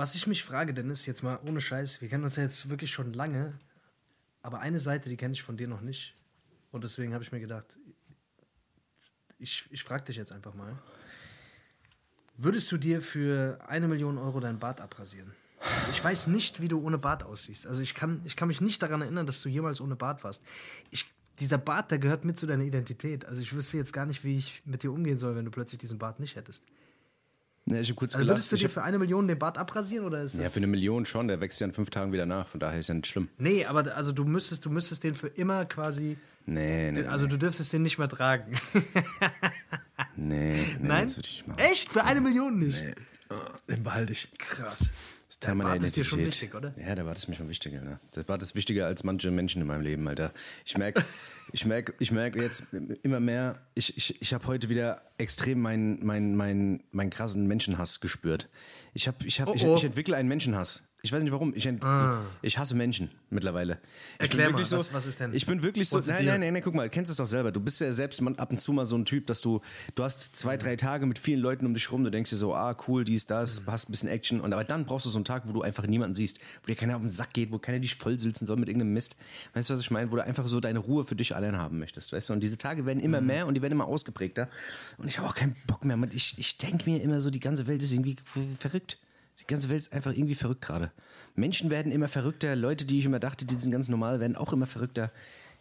Was ich mich frage, Dennis, jetzt mal ohne Scheiß, wir kennen uns ja jetzt wirklich schon lange, aber eine Seite, die kenne ich von dir noch nicht. Und deswegen habe ich mir gedacht, ich, ich frage dich jetzt einfach mal. Würdest du dir für eine Million Euro dein Bart abrasieren? Ich weiß nicht, wie du ohne Bart aussiehst. Also ich kann, ich kann mich nicht daran erinnern, dass du jemals ohne Bart warst. Ich, dieser Bart, der gehört mit zu deiner Identität. Also ich wüsste jetzt gar nicht, wie ich mit dir umgehen soll, wenn du plötzlich diesen Bart nicht hättest. Ne, ich kurz Also gelacht. würdest du dir für eine Million den Bart abrasieren oder ist das? ja, für eine Million schon, der wächst ja in fünf Tagen wieder nach, von daher ist ja nicht schlimm. Nee, aber also du müsstest, du müsstest den für immer quasi. Nee, nee, Also du dürftest den nicht mehr tragen. nee, nee, Nein? das ich machen. Echt? Für eine Million nicht? Den behalte ich. Krass. Das meiner Bart ist dir schon Identität. wichtig, oder? Ja, der Bart ist mir schon wichtig, Alter. Der Bart ist wichtiger als manche Menschen in meinem Leben, Alter. Ich merke ich merk, ich merk jetzt immer mehr, ich, ich, ich habe heute wieder extrem meinen mein, mein, mein krassen Menschenhass gespürt. Ich, hab, ich, hab, ich, Oh, oh. ich entwickle einen Menschenhass. Ich weiß nicht warum. Ich, ent, ich hasse Menschen mittlerweile. Ich Erklär mal, wirklich was- was ist denn Ich bin wirklich so. Nein, nein, nein, nein, guck mal, kennst es doch selber. Du bist ja selbst man, ab und zu mal so ein Typ, dass du, du hast zwei, drei Tage mit vielen Leuten um dich rum, du denkst dir so, ah, cool, dies, das, hast ein bisschen Action. Und aber dann brauchst du so einen Tag, wo du einfach niemanden siehst, wo dir keiner auf den Sack geht, wo keiner dich vollsilzen soll mit irgendeinem Mist. Weißt du, was ich meine? Wo du einfach so deine Ruhe für dich allein haben möchtest, weißt du? Und diese Tage werden immer mehr und die werden immer ausgeprägter. Und ich habe auch keinen Bock mehr. Ich, ich denke mir immer so, die ganze Welt ist irgendwie verrückt. Die ganze Welt ist einfach irgendwie verrückt gerade. Menschen werden immer verrückter. Leute, die ich immer dachte, die sind ganz normal, werden auch immer verrückter.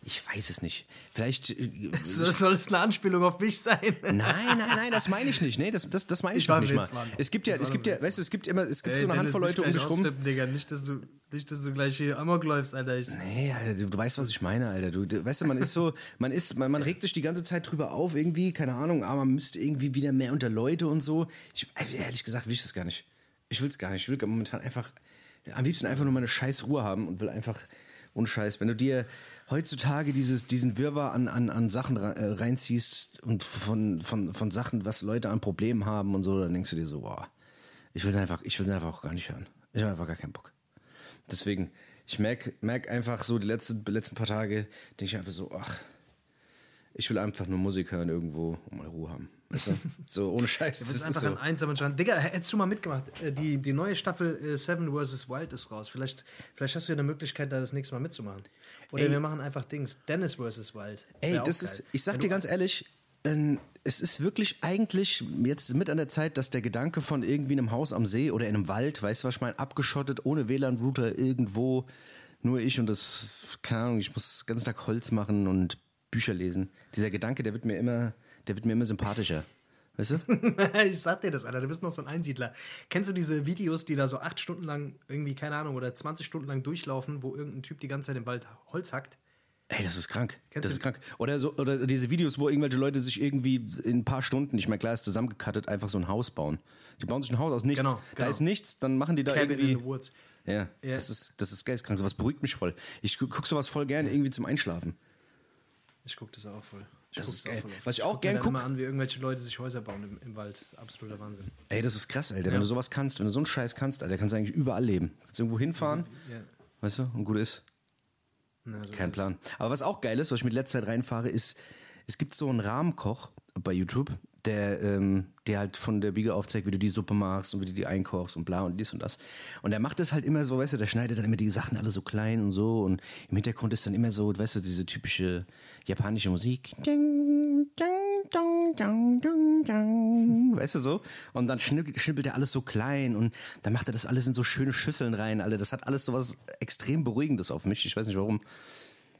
Ich weiß es nicht. Vielleicht. äh, So, soll es eine Anspielung auf mich sein? Nein, nein, nein, das meine ich nicht. Nee, das, das, das meine ich, Ich noch nicht Witz, mal. Mann. Es gibt ja, es gibt ja, weißt du, es gibt immer, es gibt so eine Handvoll Leute um ausflippen, Digga. Nicht, dass du, nicht, dass du gleich hier Amok läufst, Alter. Ich, Nee, Alter, du, du weißt, was ich meine, Alter. Du, du, weißt du, man ist so, man ist, man, man regt sich die ganze Zeit drüber auf, irgendwie, keine Ahnung, aber man müsste irgendwie wieder mehr unter Leute und so. Ich, ehrlich gesagt, will ich das gar nicht. Ich will es gar nicht. Ich will momentan einfach, am liebsten einfach nur meine scheiß Ruhe haben und will einfach, ohne Scheiß, wenn du dir heutzutage dieses, diesen Wirrwarr an, an, an Sachen äh, reinziehst und von, von, von Sachen, was Leute an Problemen haben und so, dann denkst du dir so, boah, ich will es einfach, ich will es einfach auch gar nicht hören. Ich habe einfach gar keinen Bock. Deswegen, ich merke merk einfach so die letzten, letzten paar Tage, denke ich einfach so, ach, ich will einfach nur Musik hören irgendwo und mal Ruhe haben. Weißt du? So ohne Scheiß. Du Das bist ist einfach so. ein einsamer Strand. Digga, hättest du mal mitgemacht? Äh, Die, die neue Staffel äh, Seven vs. Wild ist raus. Vielleicht, vielleicht hast du ja eine Möglichkeit, da das nächste Mal mitzumachen. Oder Ey. wir machen einfach Dings. Dennis vs. Wild. Ey, Wär das geil. ist, ich sag Wenn dir ganz ehrlich, ähm, es ist wirklich eigentlich jetzt mit an der Zeit, dass der Gedanke von irgendwie einem Haus am See oder in einem Wald, weißt du was ich meine, abgeschottet, ohne WLAN-Router irgendwo, nur ich und das, keine Ahnung, ich muss den ganzen Tag Holz machen und Bücher lesen. Dieser Gedanke, der wird mir immer, der wird mir immer sympathischer. Weißt du? ich sag dir das, Alter. Du bist noch so ein Einsiedler. Kennst du diese Videos, die da so acht Stunden lang irgendwie, keine Ahnung, oder 20 Stunden lang durchlaufen, wo irgendein Typ die ganze Zeit im Wald Holz hackt? Ey, das ist krank. Kennst das du- ist krank. Oder, so, oder diese Videos, wo irgendwelche Leute sich irgendwie in ein paar Stunden, nicht mehr klar ist, zusammengekattet, einfach so ein Haus bauen. Die bauen sich ein Haus aus nichts. Genau, Da genau. ist nichts, dann machen die da Cabin irgendwie. in the Woods. Ja, Ja. das ist, das ist geistkrank. Sowas beruhigt mich voll. Ich gu- guck sowas voll gerne irgendwie zum Einschlafen. Ich guck das auch voll. Ich Das ist geil. Was ich Ich auch guck gern mir dann guck- immer an, wie irgendwelche Leute sich Häuser bauen im, im Wald. Absoluter Wahnsinn. Ey, das ist krass, Alter. Wenn du sowas kannst, wenn du so einen Scheiß kannst, Alter, kannst du eigentlich überall leben. Kannst irgendwo hinfahren, Ja. weißt du, und gut ist. Na, so Kein ist. Plan. Aber was auch geil ist, was ich mit letzter Zeit reinfahre, ist, es gibt so einen Rahmenkoch bei YouTube, der, ähm, der halt von der Biege aufzeigt, wie du die Suppe machst und wie du die einkochst und bla und dies und das. Und der macht das halt immer so, weißt du, der schneidet dann immer die Sachen alle so klein und so und im Hintergrund ist dann immer so, weißt du, diese typische japanische Musik. Weißt du so? Und dann schnippelt, schnippelt er alles so klein und dann macht er das alles in so schöne Schüsseln rein, alle. Das hat alles so was extrem Beruhigendes auf mich. Ich weiß nicht warum.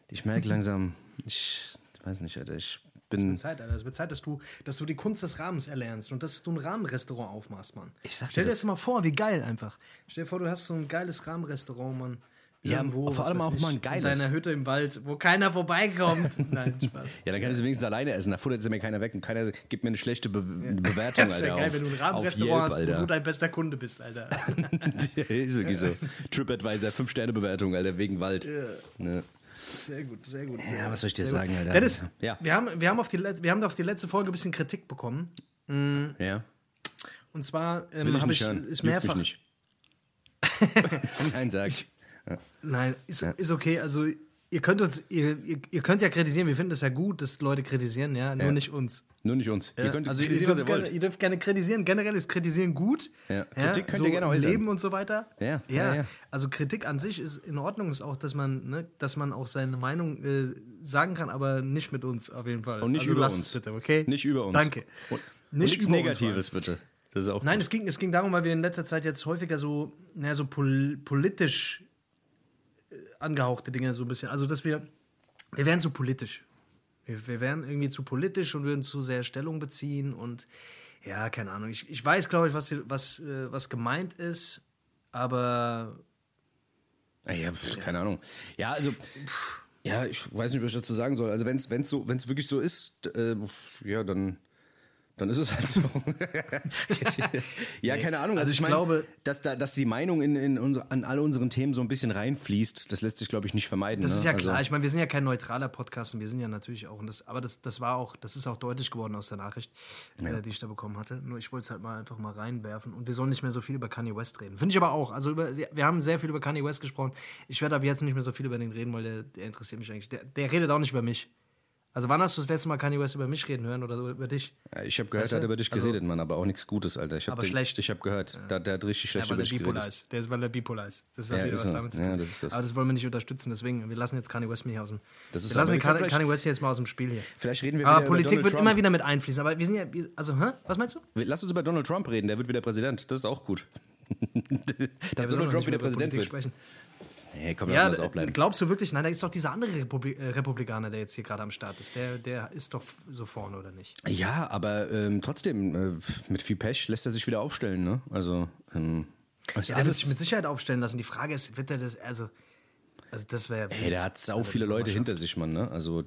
Ich merke langsam, ich weiß nicht, Alter, ich bin. Zeit, Alter. Es wird Zeit, dass du, dass du die Kunst des Rahmens erlernst und dass du ein Rahmenrestaurant aufmachst, Mann. Ich sag dir Stell dir das- das mal vor, wie geil einfach. Stell dir vor, du hast so ein geiles Rahmenrestaurant, Mann. Ja, Irgendwo, vor was allem auch ich, mal ein In geiles. deiner Hütte im Wald, wo keiner vorbeikommt. Nein, Spaß. Ja, dann kann ich sie wenigstens alleine essen. Da futtert mir keiner weg und keiner gibt mir eine schlechte Be Bewertung, Das wäre Alter. geil, auf, wenn du ein Rahmenrestaurant hast und du Alter. dein bester Kunde bist, Alter. Ja, ist wirklich so. TripAdvisor, 5-Sterne-Bewertung, Alter, wegen Wald. Ne? Sehr gut, sehr gut. Sehr Ja, was soll ich dir sehr gut. sagen, Alter? Dennis, Ja. wir, haben, wir, haben auf die, wir haben auf die letzte Folge ein bisschen Kritik bekommen. Ja. Und zwar ähm, ich habe ich hören. ist mehrfach. mich nicht. Nein, sag. Nein, ist, ist okay. Also ihr könnt uns, ihr, ihr, ihr könnt ja kritisieren, wir finden es ja gut, dass Leute kritisieren, ja, nur Ja. nicht uns. Nur nicht uns. Ja, Ihr könnt also ihr kritisieren, was dürft, ihr gerne, wollt. ihr dürft gerne kritisieren. Generell ist Kritisieren gut. Ja. Kritik könnt ihr so gerne im äußern. Leben und so weiter. Ja, ja. Also Kritik an sich ist in Ordnung, ist auch, dass man, ne, dass man auch seine Meinung äh, sagen kann, aber nicht mit uns auf jeden Fall. Und nicht also über uns. bitte, okay? Nicht über uns. Danke. Und, Nicht und nichts über Negatives, bitte. Das ist auch Nein, gut. es ging, es ging darum, weil wir in letzter Zeit jetzt häufiger so, naja, so pol politisch angehauchte Dinge so ein bisschen. Also, dass wir, wir wären zu politisch. Wir, wir wären irgendwie zu politisch und würden zu sehr Stellung beziehen und ja, keine Ahnung. Ich, ich weiß, glaube ich, was, was, äh, was gemeint ist, aber Ah, Ja, pf, keine Ahnung. Ja, also, ja, ich weiß nicht, was ich dazu sagen soll. Also, wenn es so, wenn's wirklich so ist, äh, ja, dann, dann ist es halt so. ja, keine Ahnung. Also Also, ich ich, glaube- dass, da, dass die Meinung in, in unser, an all unseren Themen so ein bisschen reinfließt, das lässt sich, glaube ich, nicht vermeiden. Das ne? ist ja also, klar. Ich meine, wir sind ja kein neutraler Podcast und wir sind ja natürlich auch. Und das, aber das, das war auch, das ist auch deutlich geworden aus der Nachricht, äh, die ich da bekommen hatte. Nur ich wollte es halt mal einfach mal reinwerfen. Und wir sollen nicht mehr so viel über Kanye West reden. Finde ich aber auch. Also über, wir, wir haben sehr viel über Kanye West gesprochen. Ich werde ab jetzt nicht mehr so viel über den reden, weil der, der interessiert mich eigentlich. Der, der redet auch nicht über mich. Also wann hast du das letzte Mal Kanye West über mich reden hören oder über dich? Ja, ich habe gehört, Weißt er hat über dich Also- geredet, Mann, aber auch nichts Gutes, Alter. Ich Aber den, schlecht. Ich habe gehört, da, der hat richtig Ja, schlecht weil über er dich geredet. ist. Der ist, weil er bipolar ist. Das hat Ja, wieder ist was damit zu Ja, tun. das ist das. Aber das wollen wir nicht unterstützen. Deswegen, wir lassen jetzt Kanye West hier aus dem. Das ist wir lassen Kanye, Kanye West jetzt mal aus dem Spiel hier. Vielleicht reden wir Aber wieder über Politik Donald wird Trump. immer wieder mit einfließen. Aber wir sind ja, also, hä? Was meinst du? Lass uns über Donald Trump reden, der wird wieder Präsident. Das ist auch gut. Dass Ja, Donald Trump wieder über Präsident wird. Sprechen. Hey, komm, Ja, lass das auch bleiben. glaubst du wirklich? Nein, da ist doch dieser andere Republi äh, Republikaner, der jetzt hier gerade am Start ist. Der, der ist doch so vorne, oder nicht? Ja, aber ähm, trotzdem, äh, mit viel Pech lässt er sich wieder aufstellen, ne? Also, ähm, Ja, der wird sich mit Sicherheit aufstellen lassen. Die Frage ist, wird er das, also, also das wäre. hey, der hat sau viele Leute hinter sich, Mann, ne? Also,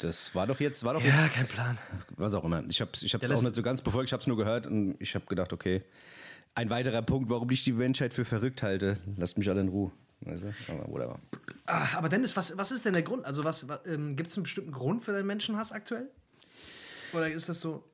das war doch jetzt, war doch Ja, jetzt, kein Plan. was auch immer. Ich hab's, ich hab's Der auch nicht so ganz befolgt, ich hab's nur gehört und ich hab gedacht, okay, ein weiterer Punkt, warum ich die Menschheit für verrückt halte. Lasst mich alle in Ruhe. Weißt du? Aber whatever. Ach, aber Dennis, was, was ist denn der Grund? Also, was, was ähm, gibt es einen bestimmten Grund für deinen Menschenhass aktuell? Oder ist das so?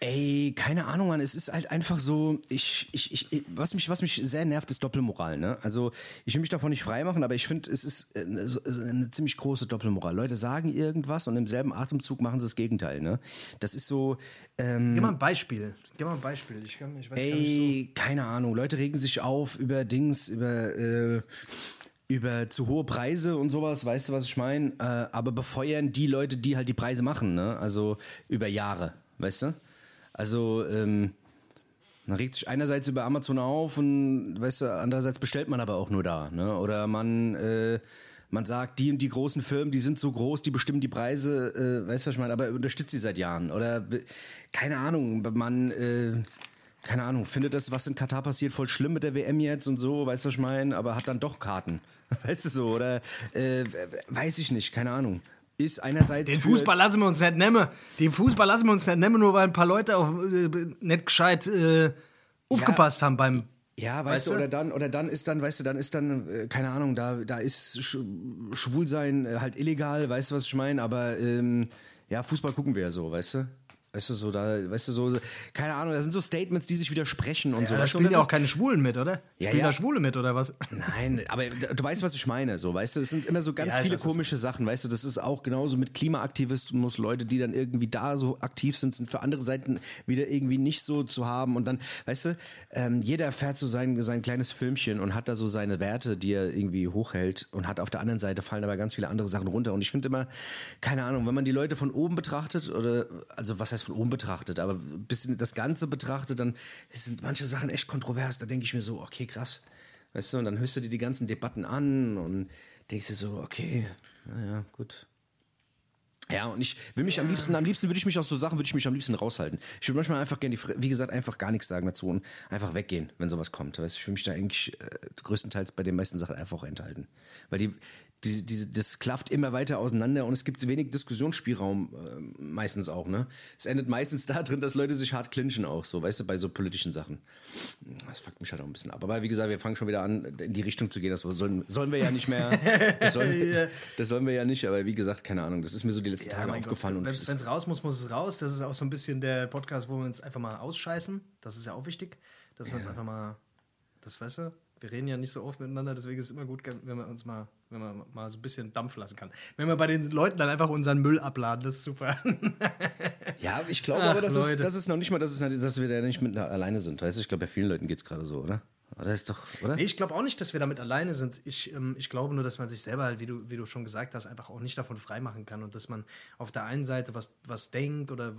Ey, keine Ahnung, Mann. Es ist halt einfach so, ich, ich, ich, was mich, was mich sehr nervt, ist Doppelmoral, ne? Also, ich will mich davon nicht freimachen, aber ich finde, es ist eine, so- eine ziemlich große Doppelmoral. Leute sagen irgendwas und im selben Atemzug machen sie das Gegenteil, ne? Das ist so, ähm, Gib mal ein Beispiel. Gib mal ein Beispiel. Ich, kann, ich weiß gar nicht ey, keine Ahnung. Leute regen sich auf über Dings, über, äh, über zu hohe Preise und sowas, weißt du, was ich meine? Äh, aber befeuern die Leute, die halt die Preise machen, ne? Also über Jahre, weißt du? Also, ähm, man regt sich einerseits über Amazon auf und, weißt du, andererseits bestellt man aber auch nur da, ne? Oder man, äh, man sagt, die und die großen Firmen, die sind so groß, die bestimmen die Preise, äh, weißt du, was ich meine? Aber unterstützt sie seit Jahren. Oder, keine Ahnung, man, äh, keine Ahnung, findet das, was in Katar passiert, voll schlimm mit der WM jetzt und so, weißt du, was ich meine? Aber hat dann doch Karten. Weißt du so? Oder, äh, weiß ich nicht, keine Ahnung. Ist einerseits. Den Fußball lassen wir uns nicht nehmen. Den Fußball lassen wir uns nicht nehmen, nur weil ein paar Leute auf, äh, nicht gescheit äh, aufgepasst haben beim. Ja, weißt, Weißt du, du? oder dann, oder dann ist dann, weißt du, dann ist dann, äh, keine Ahnung, da, da ist Sch Schwulsein äh, halt illegal, weißt du, was ich meine? Aber ähm, ja, Fußball gucken wir ja so, weißt du? Weißt du, so, da, weißt du, so, so keine Ahnung, da sind so Statements, die sich widersprechen und so. Ja, da weißt du, spielen ja auch keine Schwulen mit, oder? Ja, spielen ja. da Schwule mit, oder was? Nein, aber du weißt, was ich meine, so, weißt du, das sind immer so ganz Ja, viele weiß, komische Sachen, weißt du, das ist auch genauso mit Klimaaktivismus, Leute, die dann irgendwie da so aktiv sind, sind für andere Seiten wieder irgendwie nicht so zu haben und dann, weißt du, ähm, jeder fährt so sein, sein kleines Filmchen und hat da so seine Werte, die er irgendwie hochhält und hat auf der anderen Seite fallen aber ganz viele andere Sachen runter und ich finde immer, keine Ahnung, wenn man die Leute von oben betrachtet oder, also was heißt von oben betrachtet, aber ein bisschen das Ganze betrachtet, dann sind manche Sachen echt kontrovers, da denke ich mir so, okay, krass, Weißt du, und dann hörst du dir die ganzen Debatten an und denkst dir so, okay, naja, gut. Ja, und ich will mich am liebsten, am liebsten würde ich mich aus so Sachen, würde ich mich am liebsten raushalten. Ich würde manchmal einfach gerne, wie gesagt, einfach gar nichts sagen dazu und einfach weggehen, wenn sowas kommt. Weißt ich will mich da eigentlich äh, größtenteils bei den meisten Sachen einfach auch enthalten. Weil die, die, die, das klafft immer weiter auseinander und es gibt wenig Diskussionsspielraum äh, meistens auch, ne? Es endet meistens da drin, dass Leute sich hart clinchen auch, so, weißt du, bei so politischen Sachen. Das fuckt mich halt auch ein bisschen ab. Aber wie gesagt, wir fangen schon wieder an, in die Richtung zu gehen. Das sollen, sollen wir ja nicht mehr. Das sollen, wir, das sollen wir ja nicht, aber wie gesagt, keine Ahnung. Das ist mir so die letzten Tage mein aufgefallen. Wenn es raus muss, muss es raus. Das ist auch so ein bisschen der Podcast, wo wir uns einfach mal ausscheißen. Das ist ja auch wichtig, dass wir uns einfach mal, das weißt du, wir reden ja nicht so oft miteinander, deswegen ist es immer gut, wenn wir uns mal, wenn man mal so ein bisschen Dampf lassen kann. Wenn wir bei den Leuten dann einfach unseren Müll abladen, das ist super. ja, ich glaube Ach, aber, das ist, Leute. das ist noch nicht mal, dass, es, dass wir da nicht mit alleine sind. Weißt du, ich glaube, bei vielen Leuten geht es gerade so, oder? Oder ist doch, oder? Nee, ich glaube auch nicht, dass wir damit alleine sind. Ich, ähm, ich glaube nur, dass man sich selber, halt, wie du, wie du schon gesagt hast, einfach auch nicht davon freimachen kann und dass man auf der einen Seite was, was denkt oder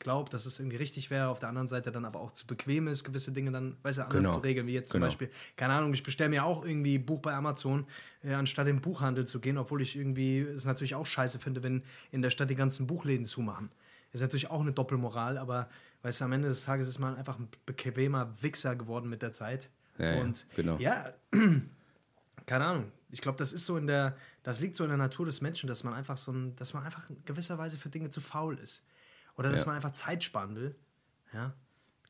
glaubt, dass es irgendwie richtig wäre, auf der anderen Seite dann aber auch zu bequem ist, gewisse Dinge dann, weißt du, anders Genau. zu regeln, wie jetzt zum Genau. Beispiel, keine Ahnung, ich bestelle mir auch irgendwie ein Buch bei Amazon, äh, anstatt im Buchhandel zu gehen, obwohl ich irgendwie es natürlich auch scheiße finde, wenn in der Stadt die ganzen Buchläden zumachen. Ist natürlich auch eine Doppelmoral, aber weißt du, am Ende des Tages ist man einfach ein bequemer Wichser geworden mit der Zeit. Ja, und genau. ja, keine Ahnung. Ich glaube, das ist so in der, das liegt so in der Natur des Menschen, dass man einfach so ein, dass man einfach in gewisser Weise für Dinge zu faul ist. Oder dass Ja. man einfach Zeit sparen will. Ja,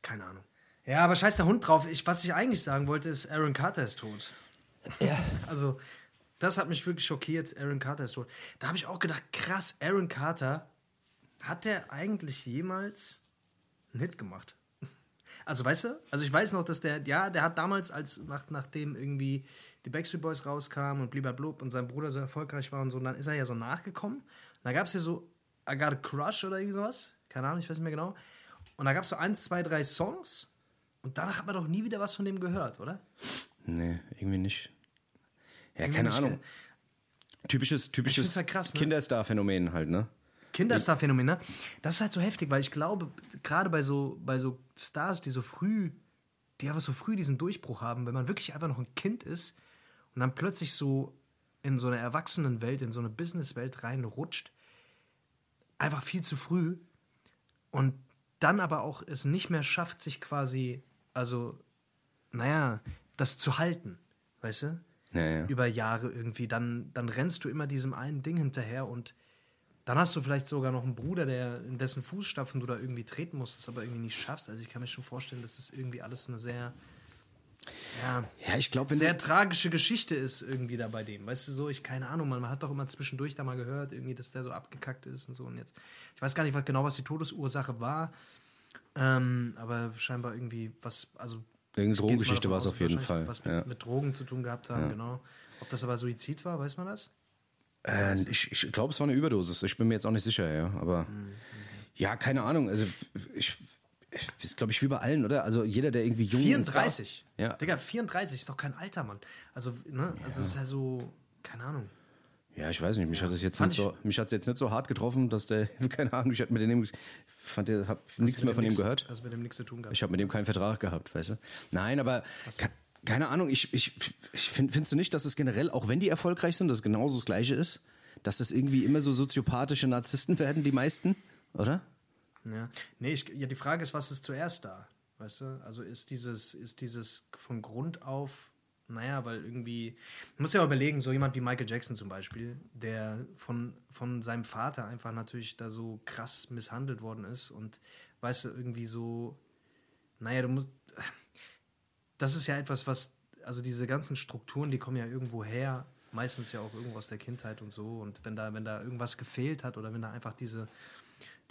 keine Ahnung. Ja, aber scheiß der Hund drauf. Ich, was ich eigentlich sagen wollte, ist, Aaron Carter ist tot. Ja. Also, das hat mich wirklich schockiert. Aaron Carter ist tot. Da habe ich auch gedacht, krass, Aaron Carter, hat der eigentlich jemals einen Hit gemacht? Also, weißt du? Also, ich weiß noch, dass der, ja, der hat damals, als nach, nachdem irgendwie die Backstreet Boys rauskamen und blub und sein Bruder so erfolgreich war und so, und dann ist er ja so nachgekommen. Und da gab es ja so I Got a Crush oder irgendwie sowas. Keine Ahnung, ich weiß nicht mehr genau. Und da gab es so eins, zwei, drei Songs. Und danach hat man doch nie wieder was von dem gehört, oder? Nee, irgendwie nicht. Ja, Irgendwie keine nicht, Ahnung. Typisches, typisches halt krass, ne? Kinderstar-Phänomen halt, ne? Kinderstar-Phänomen, ne? Das ist halt so heftig, weil ich glaube, gerade bei so, bei so Stars, die so früh, die einfach so früh diesen Durchbruch haben, wenn man wirklich einfach noch ein Kind ist und dann plötzlich so in so eine Erwachsenenwelt, in so eine Businesswelt reinrutscht, einfach viel zu früh und dann aber auch es nicht mehr schafft, sich quasi, also, naja, das zu halten, weißt du? Ja, ja. über Jahre irgendwie, dann, dann rennst du immer diesem einen Ding hinterher und dann hast du vielleicht sogar noch einen Bruder, der in dessen Fußstapfen du da irgendwie treten musst, das aber irgendwie nicht schaffst. Also ich kann mir schon vorstellen, dass das irgendwie alles eine sehr, ja, Ja, ich glaube, sehr tragische Geschichte ist irgendwie da bei dem. Weißt du, so, ich keine Ahnung, man, man hat doch immer zwischendurch da mal gehört, irgendwie, dass der so abgekackt ist und so. Und jetzt, ich weiß gar nicht was, genau, was die Todesursache war, ähm, aber scheinbar irgendwie was, also Irgendeine Drogengeschichte war es auf jeden Fall. Was mit, ja. mit Drogen zu tun gehabt haben, genau. Ob das aber Suizid war, weiß man das? Äh, ich ich glaube, es war eine Überdosis. Ich bin mir jetzt auch nicht sicher, ja. Aber ja, keine Ahnung. Also ich, ist, glaube ich, wie bei allen, oder? Also jeder, der irgendwie jung und 34. Star- Ja. Digga, 34 ist doch kein Alter, Mann. Also, ne? Also, das ist ja so, keine Ahnung. Ja, ich weiß nicht. Mich hat es jetzt nicht so, mich hat's jetzt nicht so hart getroffen, dass der, keine Ahnung, ich hatte mit dem, fand hab nichts mehr von ihm gehört. Also mit dem nichts zu tun gehabt. Ich habe mit dem keinen Vertrag gehabt, weißt du? Nein, aber ke- keine Ahnung, ich, ich, ich find, findest du nicht, dass es generell, auch wenn die erfolgreich sind, das genauso das Gleiche ist? Dass das irgendwie immer so soziopathische Narzissten werden, die meisten, oder? Ja. Nee, ich, ja, die Frage ist, was ist zuerst da? Weißt du? Also ist dieses, ist dieses von Grund auf, naja, weil irgendwie, du musst ja überlegen, so jemand wie Michael Jackson zum Beispiel, der von, von seinem Vater einfach natürlich da so krass misshandelt worden ist und, weißt du, irgendwie so, naja, du musst, das ist ja etwas, was, also diese ganzen Strukturen, die kommen ja irgendwo her, meistens ja auch irgendwo aus der Kindheit und so. Und wenn da, wenn da irgendwas gefehlt hat oder wenn da einfach diese,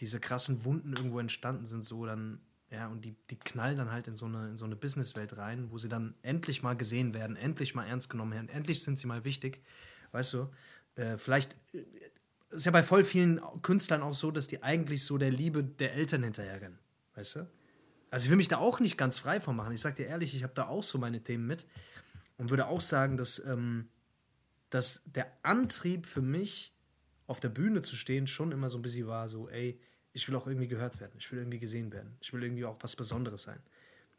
diese krassen Wunden irgendwo entstanden sind, so dann, ja, und die, die knallen dann halt in so eine, in so eine Businesswelt rein, wo sie dann endlich mal gesehen werden, endlich mal ernst genommen werden, endlich sind sie mal wichtig. Weißt du, äh, vielleicht äh, ist ja bei voll vielen Künstlern auch so, dass die eigentlich so der Liebe der Eltern hinterherrennen. Weißt du? Also ich will mich da auch nicht ganz frei von machen. Ich sag dir ehrlich, ich habe da auch so meine Themen mit und würde auch sagen, dass, ähm, dass der Antrieb für mich, auf der Bühne zu stehen, schon immer so ein bisschen war, so, ey, ich will auch irgendwie gehört werden, ich will irgendwie gesehen werden, ich will irgendwie auch was Besonderes sein.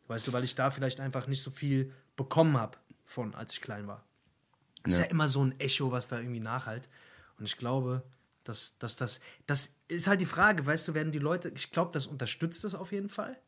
Weißt du, weil ich da vielleicht einfach nicht so viel bekommen habe von, als ich klein war. Ist ja immer so ein Echo, was da irgendwie nachhalt. Und ich glaube, dass, dass das, das ist halt die Frage, weißt du, werden die Leute, ich glaube, das unterstützt das auf jeden Fall.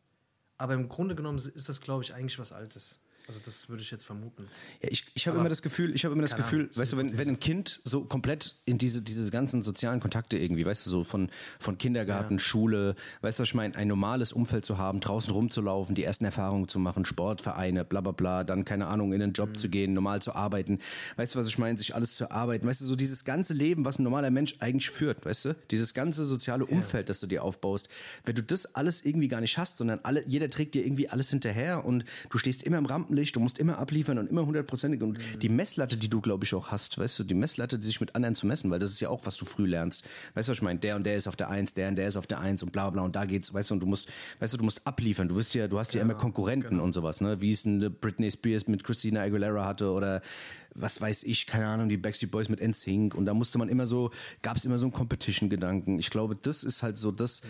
Aber im Grunde genommen ist das, glaube ich, eigentlich was Altes. Also das würde ich jetzt vermuten. Ja, ich, ich habe immer das Gefühl, ich habe immer das Gefühl, Ahnung, weißt du, wenn, wenn ein Kind so komplett in diese, diese ganzen sozialen Kontakte irgendwie, weißt du, so von, von Kindergarten, Schule, weißt du, was ich meine, ein normales Umfeld zu haben, draußen rumzulaufen, die ersten Erfahrungen zu machen, Sportvereine, bla bla bla, dann, keine Ahnung, in den Job Mhm. zu gehen, normal zu arbeiten, weißt du, was ich meine, sich alles zu arbeiten, weißt du, so dieses ganze Leben, was ein normaler Mensch eigentlich führt, weißt du, dieses ganze soziale Umfeld, das du dir aufbaust, wenn du das alles irgendwie gar nicht hast, sondern alle, jeder trägt dir irgendwie alles hinterher und du stehst immer im Rampenlicht, du musst immer abliefern und immer hundertprozentig. Und Mhm. die Messlatte, die du, glaube ich, auch hast, weißt du, die Messlatte, die sich mit anderen zu messen, weil das ist ja auch, was du früh lernst. Weißt du, was ich meine? Der und der ist auf der Eins, der und der ist auf der Eins und bla bla und da geht's, weißt du, und du musst, weißt du, du musst abliefern. Du wirst ja, du hast ja immer Konkurrenten genau. und sowas, ne? Wie es eine Britney Spears mit Christina Aguilera hatte oder was weiß ich, keine Ahnung, die Backstreet Boys mit NSYNC und da musste man immer so, gab es immer so einen Competition-Gedanken. Ich glaube, das ist halt so, das,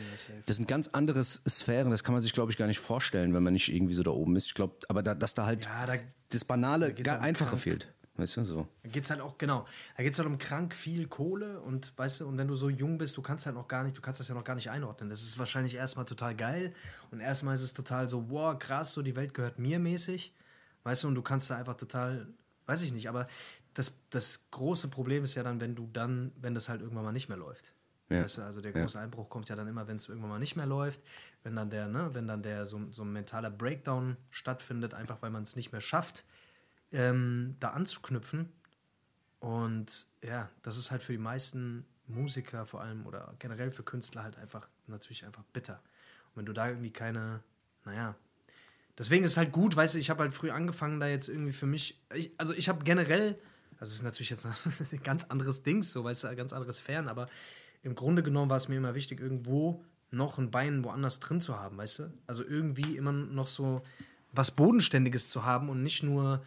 das sind ganz andere Sphären, das kann man sich, glaube ich, gar nicht vorstellen, wenn man nicht irgendwie so da oben ist. Ich glaube, aber da, dass da halt Ja, da- das Banale, geht's gar um einfache krank. fehlt. Weißt du, so. Da geht's halt auch, genau, da geht's halt um krank viel Kohle und weißt du, und wenn du so jung bist, du kannst halt noch gar nicht, du kannst das ja noch gar nicht einordnen. Das ist wahrscheinlich erstmal total geil und erstmal ist es total so, wow, krass, so die Welt gehört mir mäßig. Weißt du, und du kannst da einfach total, weiß ich nicht, aber das, das große Problem ist ja dann, wenn du dann, wenn das halt irgendwann mal nicht mehr läuft. Ja. Weißt du, also der große Einbruch kommt ja dann immer, wenn es irgendwann mal nicht mehr läuft, wenn dann der, ne, wenn dann der so, so ein mentaler Breakdown stattfindet, einfach weil man es nicht mehr schafft, ähm, da anzuknüpfen. Und ja, das ist halt für die meisten Musiker vor allem oder generell für Künstler halt einfach natürlich einfach bitter. Und wenn du da irgendwie keine, naja, deswegen ist es halt gut, weißt du, ich habe halt früh angefangen, da jetzt irgendwie für mich, ich, also ich habe generell, also es ist natürlich jetzt ein ganz anderes Ding, so weißt du, ein ganz anderes Fern, aber im Grunde genommen war es mir immer wichtig, irgendwo noch ein Bein woanders drin zu haben, weißt du? Also irgendwie immer noch so was Bodenständiges zu haben und nicht nur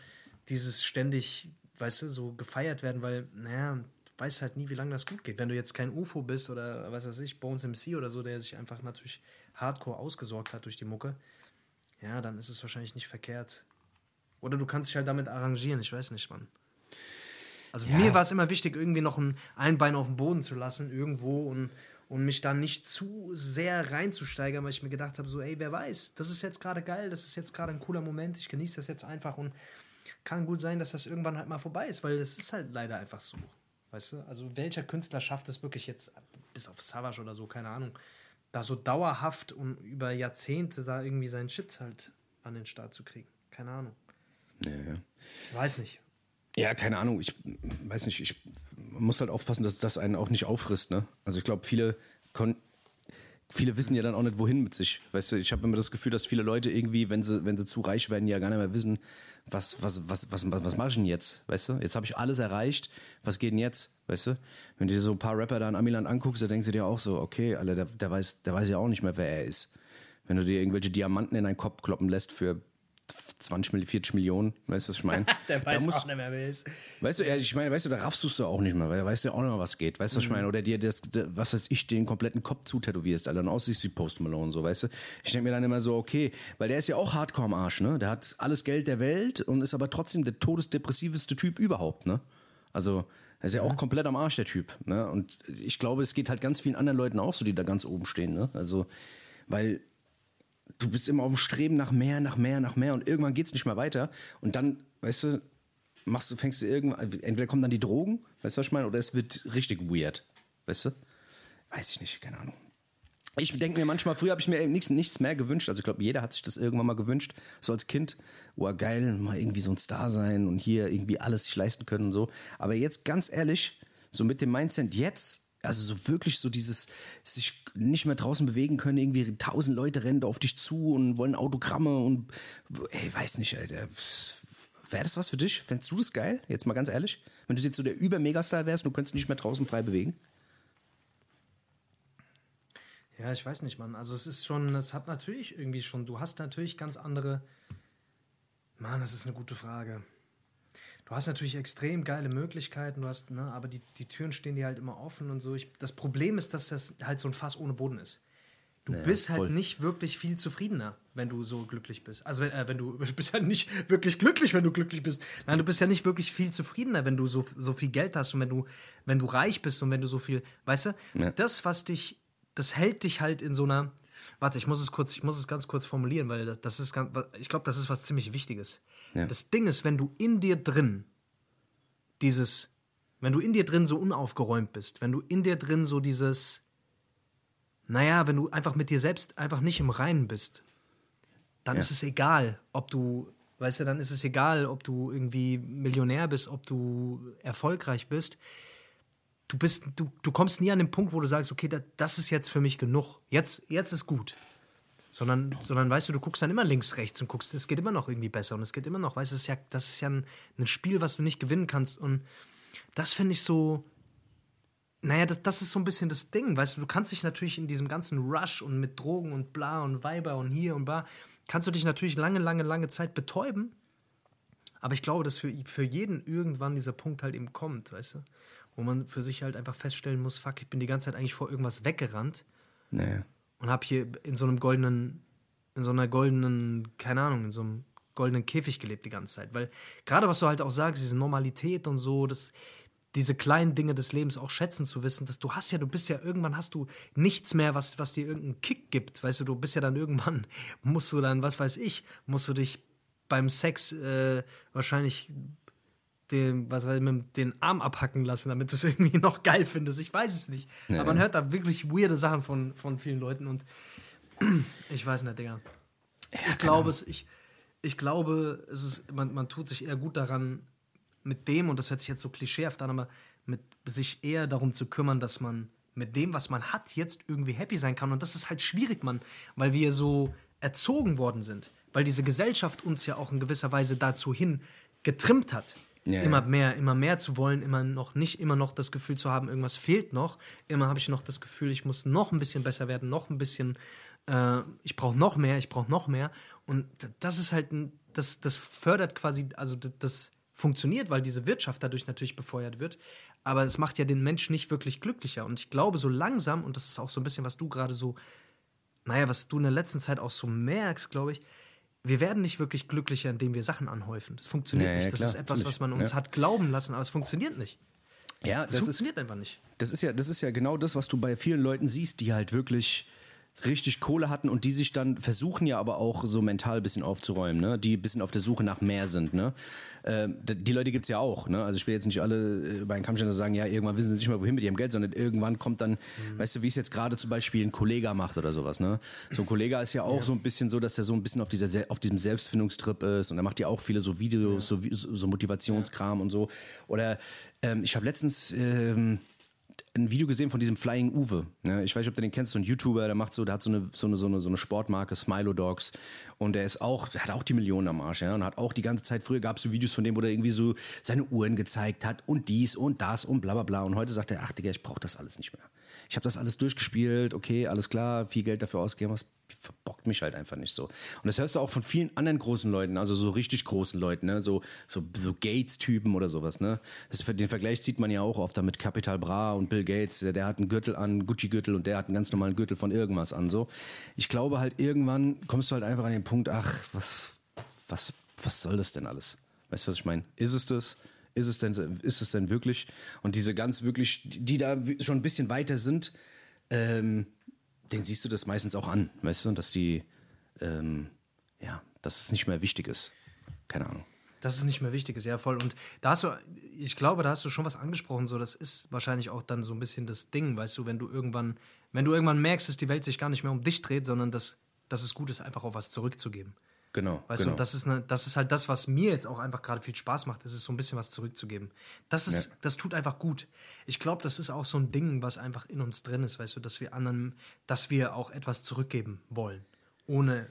dieses ständig, weißt du, so gefeiert werden, weil, naja, du weißt halt nie, wie lange das gut geht. Wenn du jetzt kein UFO bist oder was weiß ich, Bones MC oder so, der sich einfach natürlich hardcore ausgesorgt hat durch die Mucke, ja, dann ist es wahrscheinlich nicht verkehrt. Oder du kannst dich halt damit arrangieren, ich weiß nicht, Mann. Also mir war es immer wichtig, irgendwie noch ein, ein Bein auf dem Boden zu lassen, irgendwo und, und mich dann nicht zu sehr reinzusteigern, weil ich mir gedacht habe, so, ey, wer weiß, das ist jetzt gerade geil, das ist jetzt gerade ein cooler Moment, ich genieße das jetzt einfach und kann gut sein, dass das irgendwann halt mal vorbei ist, weil das ist halt leider einfach so. Weißt du? Also welcher Künstler schafft es wirklich jetzt, bis auf Savage oder so, keine Ahnung, da so dauerhaft und über Jahrzehnte da irgendwie seinen Shit halt an den Start zu kriegen? Keine Ahnung. Ja, ja. Weiß nicht. Ja, keine Ahnung. Ich weiß nicht. Ich man muss halt aufpassen, dass das einen auch nicht auffrisst. Ne? Also ich glaube, viele kon viele wissen ja dann auch nicht, wohin mit sich. Weißt du, ich habe immer das Gefühl, dass viele Leute irgendwie, wenn sie, wenn sie zu reich werden, ja gar nicht mehr wissen, was, was, was, was, was, was mache ich denn jetzt? Weißt du, jetzt habe ich alles erreicht, was geht denn jetzt? Weißt du, wenn du dir so ein paar Rapper da in Amiland anguckst, dann denkst du dir auch so, okay, Alter, der, der, weiß, der weiß ja auch nicht mehr, wer er ist. Wenn du dir irgendwelche Diamanten in deinen Kopf kloppen lässt für 20, Mil- 40 Millionen, weißt du, was ich meine? Der Da weiß musst- auch nicht mehr, wer er ist. Weißt du, ja, ich meine, weißt du, da raffst du es auch nicht mehr, weil da weißt du ja auch mehr, was geht. Weißt du, was ich meine? Oder dir das, was weiß ich, den kompletten Kopf zutätowierst, Alter, und aussiehst wie Post Malone, so, weißt du? Ich denke mir dann immer so, okay, weil der ist ja auch hardcore am Arsch, ne? Der hat alles Geld der Welt und ist aber trotzdem der todesdepressiveste Typ überhaupt, ne? Also, er ist ja auch komplett am Arsch, der Typ, ne? Und ich glaube, es geht halt ganz vielen anderen Leuten auch so, die da ganz oben stehen, ne? Also, weil du bist immer auf dem Streben nach mehr, nach mehr, nach mehr und irgendwann geht's nicht mehr weiter und dann, weißt du, machst du, fängst du irgendwann, entweder kommen dann die Drogen, weißt du, was ich meine, oder es wird richtig weird, weißt du? Weiß ich nicht, keine Ahnung. Ich denke mir manchmal, früher habe ich mir nichts, nichts mehr gewünscht. Also ich glaube, jeder hat sich das irgendwann mal gewünscht, so als Kind. Oh, geil, mal irgendwie so ein Star sein und hier irgendwie alles sich leisten können und so. Aber jetzt ganz ehrlich, so mit dem Mindset jetzt, also so wirklich so dieses sich nicht mehr draußen bewegen können, irgendwie tausend Leute rennen da auf dich zu und wollen Autogramme und ey, weiß nicht, Alter. Wäre das was für dich? Fändest du das geil? Jetzt mal ganz ehrlich. Wenn du jetzt so der Über-Megastar wärst und du könntest nicht mehr draußen frei bewegen? Ja, ich weiß nicht, Mann. Also es ist schon, es hat natürlich irgendwie schon, du hast natürlich ganz andere. Mann, das ist eine gute Frage. Du hast natürlich extrem geile Möglichkeiten, du hast, ne, aber die, die Türen stehen dir halt immer offen und so. Ich, das Problem ist, dass das halt so ein Fass ohne Boden ist. Du Naja, bist halt voll. nicht wirklich viel zufriedener, wenn du so glücklich bist. Also wenn, äh, wenn du, du bist halt nicht wirklich glücklich, wenn du glücklich bist. Nein, du bist ja nicht wirklich viel zufriedener, wenn du so, so viel Geld hast und wenn du, wenn du reich bist und wenn du so viel, weißt du, Ja. das, was dich, das hält dich halt in so einer. Warte, ich muss es kurz, ich muss es ganz kurz formulieren, weil das, das ist ganz, ich glaube, das ist was ziemlich Wichtiges. Ja. Das Ding ist, wenn du in dir drin dieses, wenn du in dir drin so unaufgeräumt bist, wenn du in dir drin so dieses, naja, wenn du einfach mit dir selbst einfach nicht im Reinen bist, dann Ja. ist es egal, ob du, weißt du, dann ist es egal, ob du irgendwie Millionär bist, ob du erfolgreich bist. Du bist, du, du kommst nie an den Punkt, wo du sagst, okay, da, das ist jetzt für mich genug. Jetzt, jetzt ist gut. Sondern, sondern weißt du, du guckst dann immer links, rechts und guckst, es geht immer noch irgendwie besser und es geht immer noch, weißt du, ja, das ist ja ein, ein Spiel, was du nicht gewinnen kannst. Und das finde ich so, naja, das, das ist so ein bisschen das Ding, weißt du, du kannst dich natürlich in diesem ganzen Rush und mit Drogen und bla und Weiber und hier und bla, kannst du dich natürlich lange, lange, lange Zeit betäuben. Aber ich glaube, dass für, für jeden irgendwann dieser Punkt halt eben kommt, weißt du? Wo man für sich halt einfach feststellen muss, fuck, ich bin die ganze Zeit eigentlich vor irgendwas weggerannt. Naja. Und hab hier in so einem goldenen, in so einer goldenen, keine Ahnung, in so einem goldenen Käfig gelebt die ganze Zeit. Weil gerade was du halt auch sagst, diese Normalität und so, das, diese kleinen Dinge des Lebens auch schätzen zu wissen, dass du hast ja, du bist ja irgendwann hast du nichts mehr, was, was dir irgendeinen Kick gibt. Weißt du, du bist ja dann irgendwann, musst du dann, was weiß ich, musst du dich beim Sex äh, wahrscheinlich den, was weiß ich, den Arm abhacken lassen, damit du es irgendwie noch geil findest. Ich weiß es nicht. Ja. Aber man hört da wirklich weirde Sachen von, von vielen Leuten und ich weiß nicht, Digga. Ja, ich glaube es, ich, ich glaube, es ist, man, man tut sich eher gut daran, mit dem, und das hört sich jetzt so klischeehaft an, aber mit sich eher darum zu kümmern, dass man mit dem, was man hat, jetzt irgendwie happy sein kann. Und das ist halt schwierig, Mann, weil wir so erzogen worden sind. Weil diese Gesellschaft uns ja auch in gewisser Weise dazu hin getrimmt hat. Ja, immer mehr, immer mehr zu wollen, immer noch nicht immer noch das Gefühl zu haben, irgendwas fehlt noch. Immer habe ich noch das Gefühl, ich muss noch ein bisschen besser werden, noch ein bisschen, äh, ich brauche noch mehr, ich brauche noch mehr. Und das ist halt, ein, das, das fördert quasi, also das, das funktioniert, weil diese Wirtschaft dadurch natürlich befeuert wird. Aber es macht ja den Menschen nicht wirklich glücklicher. Und ich glaube, so langsam, und das ist auch so ein bisschen, was du gerade so, naja, was du in der letzten Zeit auch so merkst, glaube ich, wir werden nicht wirklich glücklicher, indem wir Sachen anhäufen. Das funktioniert ja, nicht. das klar, ist etwas, was man uns ja. hat glauben lassen, aber es funktioniert nicht. Ja, das, das funktioniert ist, einfach nicht. Das ist ja, das ist ja genau das, was du bei vielen Leuten siehst, die halt wirklich richtig Kohle hatten und die sich dann versuchen ja aber auch so mental ein bisschen aufzuräumen, ne? die ein bisschen auf der Suche nach mehr sind. Ne? Äh, die Leute gibt es ja auch. Ne? Also ich will jetzt nicht alle äh, bei einem Kampfständer sagen, ja, irgendwann wissen sie nicht mehr, wohin mit ihrem Geld, sondern irgendwann kommt dann, mhm. weißt du, wie es jetzt gerade zum Beispiel ein Kollege macht oder sowas. Ne? So ein Kollege ist ja auch ja. so ein bisschen so, dass er so ein bisschen auf, dieser, auf diesem Selbstfindungstrip ist und er macht ja auch viele so Videos, ja. so, so Motivationskram ja. und so. Oder ähm, ich habe letztens... Ähm, ein Video gesehen von diesem Flying Uwe. Ne? Ich weiß nicht, ob du den kennst, so ein YouTuber, der macht so, der hat so eine, so eine, so eine, so eine Sportmarke, Smilo Dogs. Und der ist auch, der hat auch die Millionen am Arsch, ja. Und hat auch die ganze Zeit, früher gab es so Videos von dem, wo der irgendwie so seine Uhren gezeigt hat und dies und das und bla bla bla. Und heute sagt er, ach Digga, ich brauche das alles nicht mehr ich habe das alles durchgespielt, okay, alles klar, viel Geld dafür ausgegeben, was verbockt mich halt einfach nicht so. Und das hörst du auch von vielen anderen großen Leuten, also so richtig großen Leuten, ne? so, so, so Gates-Typen oder sowas. Ne? Das, den Vergleich sieht man ja auch oft da mit Capital Bra und Bill Gates, der, der hat einen Gürtel an, Gucci-Gürtel und der hat einen ganz normalen Gürtel von irgendwas an. So. Ich glaube halt, irgendwann kommst du halt einfach an den Punkt, ach, was, was, was soll das denn alles? Weißt du, was ich meine? Ist es das? Ist es denn, ist es denn wirklich? Und diese ganz wirklich, die da schon ein bisschen weiter sind, ähm, den siehst du das meistens auch an, weißt du, dass die, ähm, ja, dass es nicht mehr wichtig ist. Keine Ahnung. Dass es nicht mehr wichtig ist, ja, voll. Und da hast du, ich glaube, da hast du schon was angesprochen, so, das ist wahrscheinlich auch dann so ein bisschen das Ding, weißt du, wenn du irgendwann, wenn du irgendwann merkst, dass die Welt sich gar nicht mehr um dich dreht, sondern dass, dass es gut ist, einfach auch was zurückzugeben. Genau. Weißt genau. du, das ist, eine, das ist halt das, was mir jetzt auch einfach gerade viel Spaß macht, ist so ein bisschen was zurückzugeben. Das ist, ja. das tut einfach gut. Ich glaube, das ist auch so ein Ding, was einfach in uns drin ist, weißt du, dass wir anderen, dass wir auch etwas zurückgeben wollen, ohne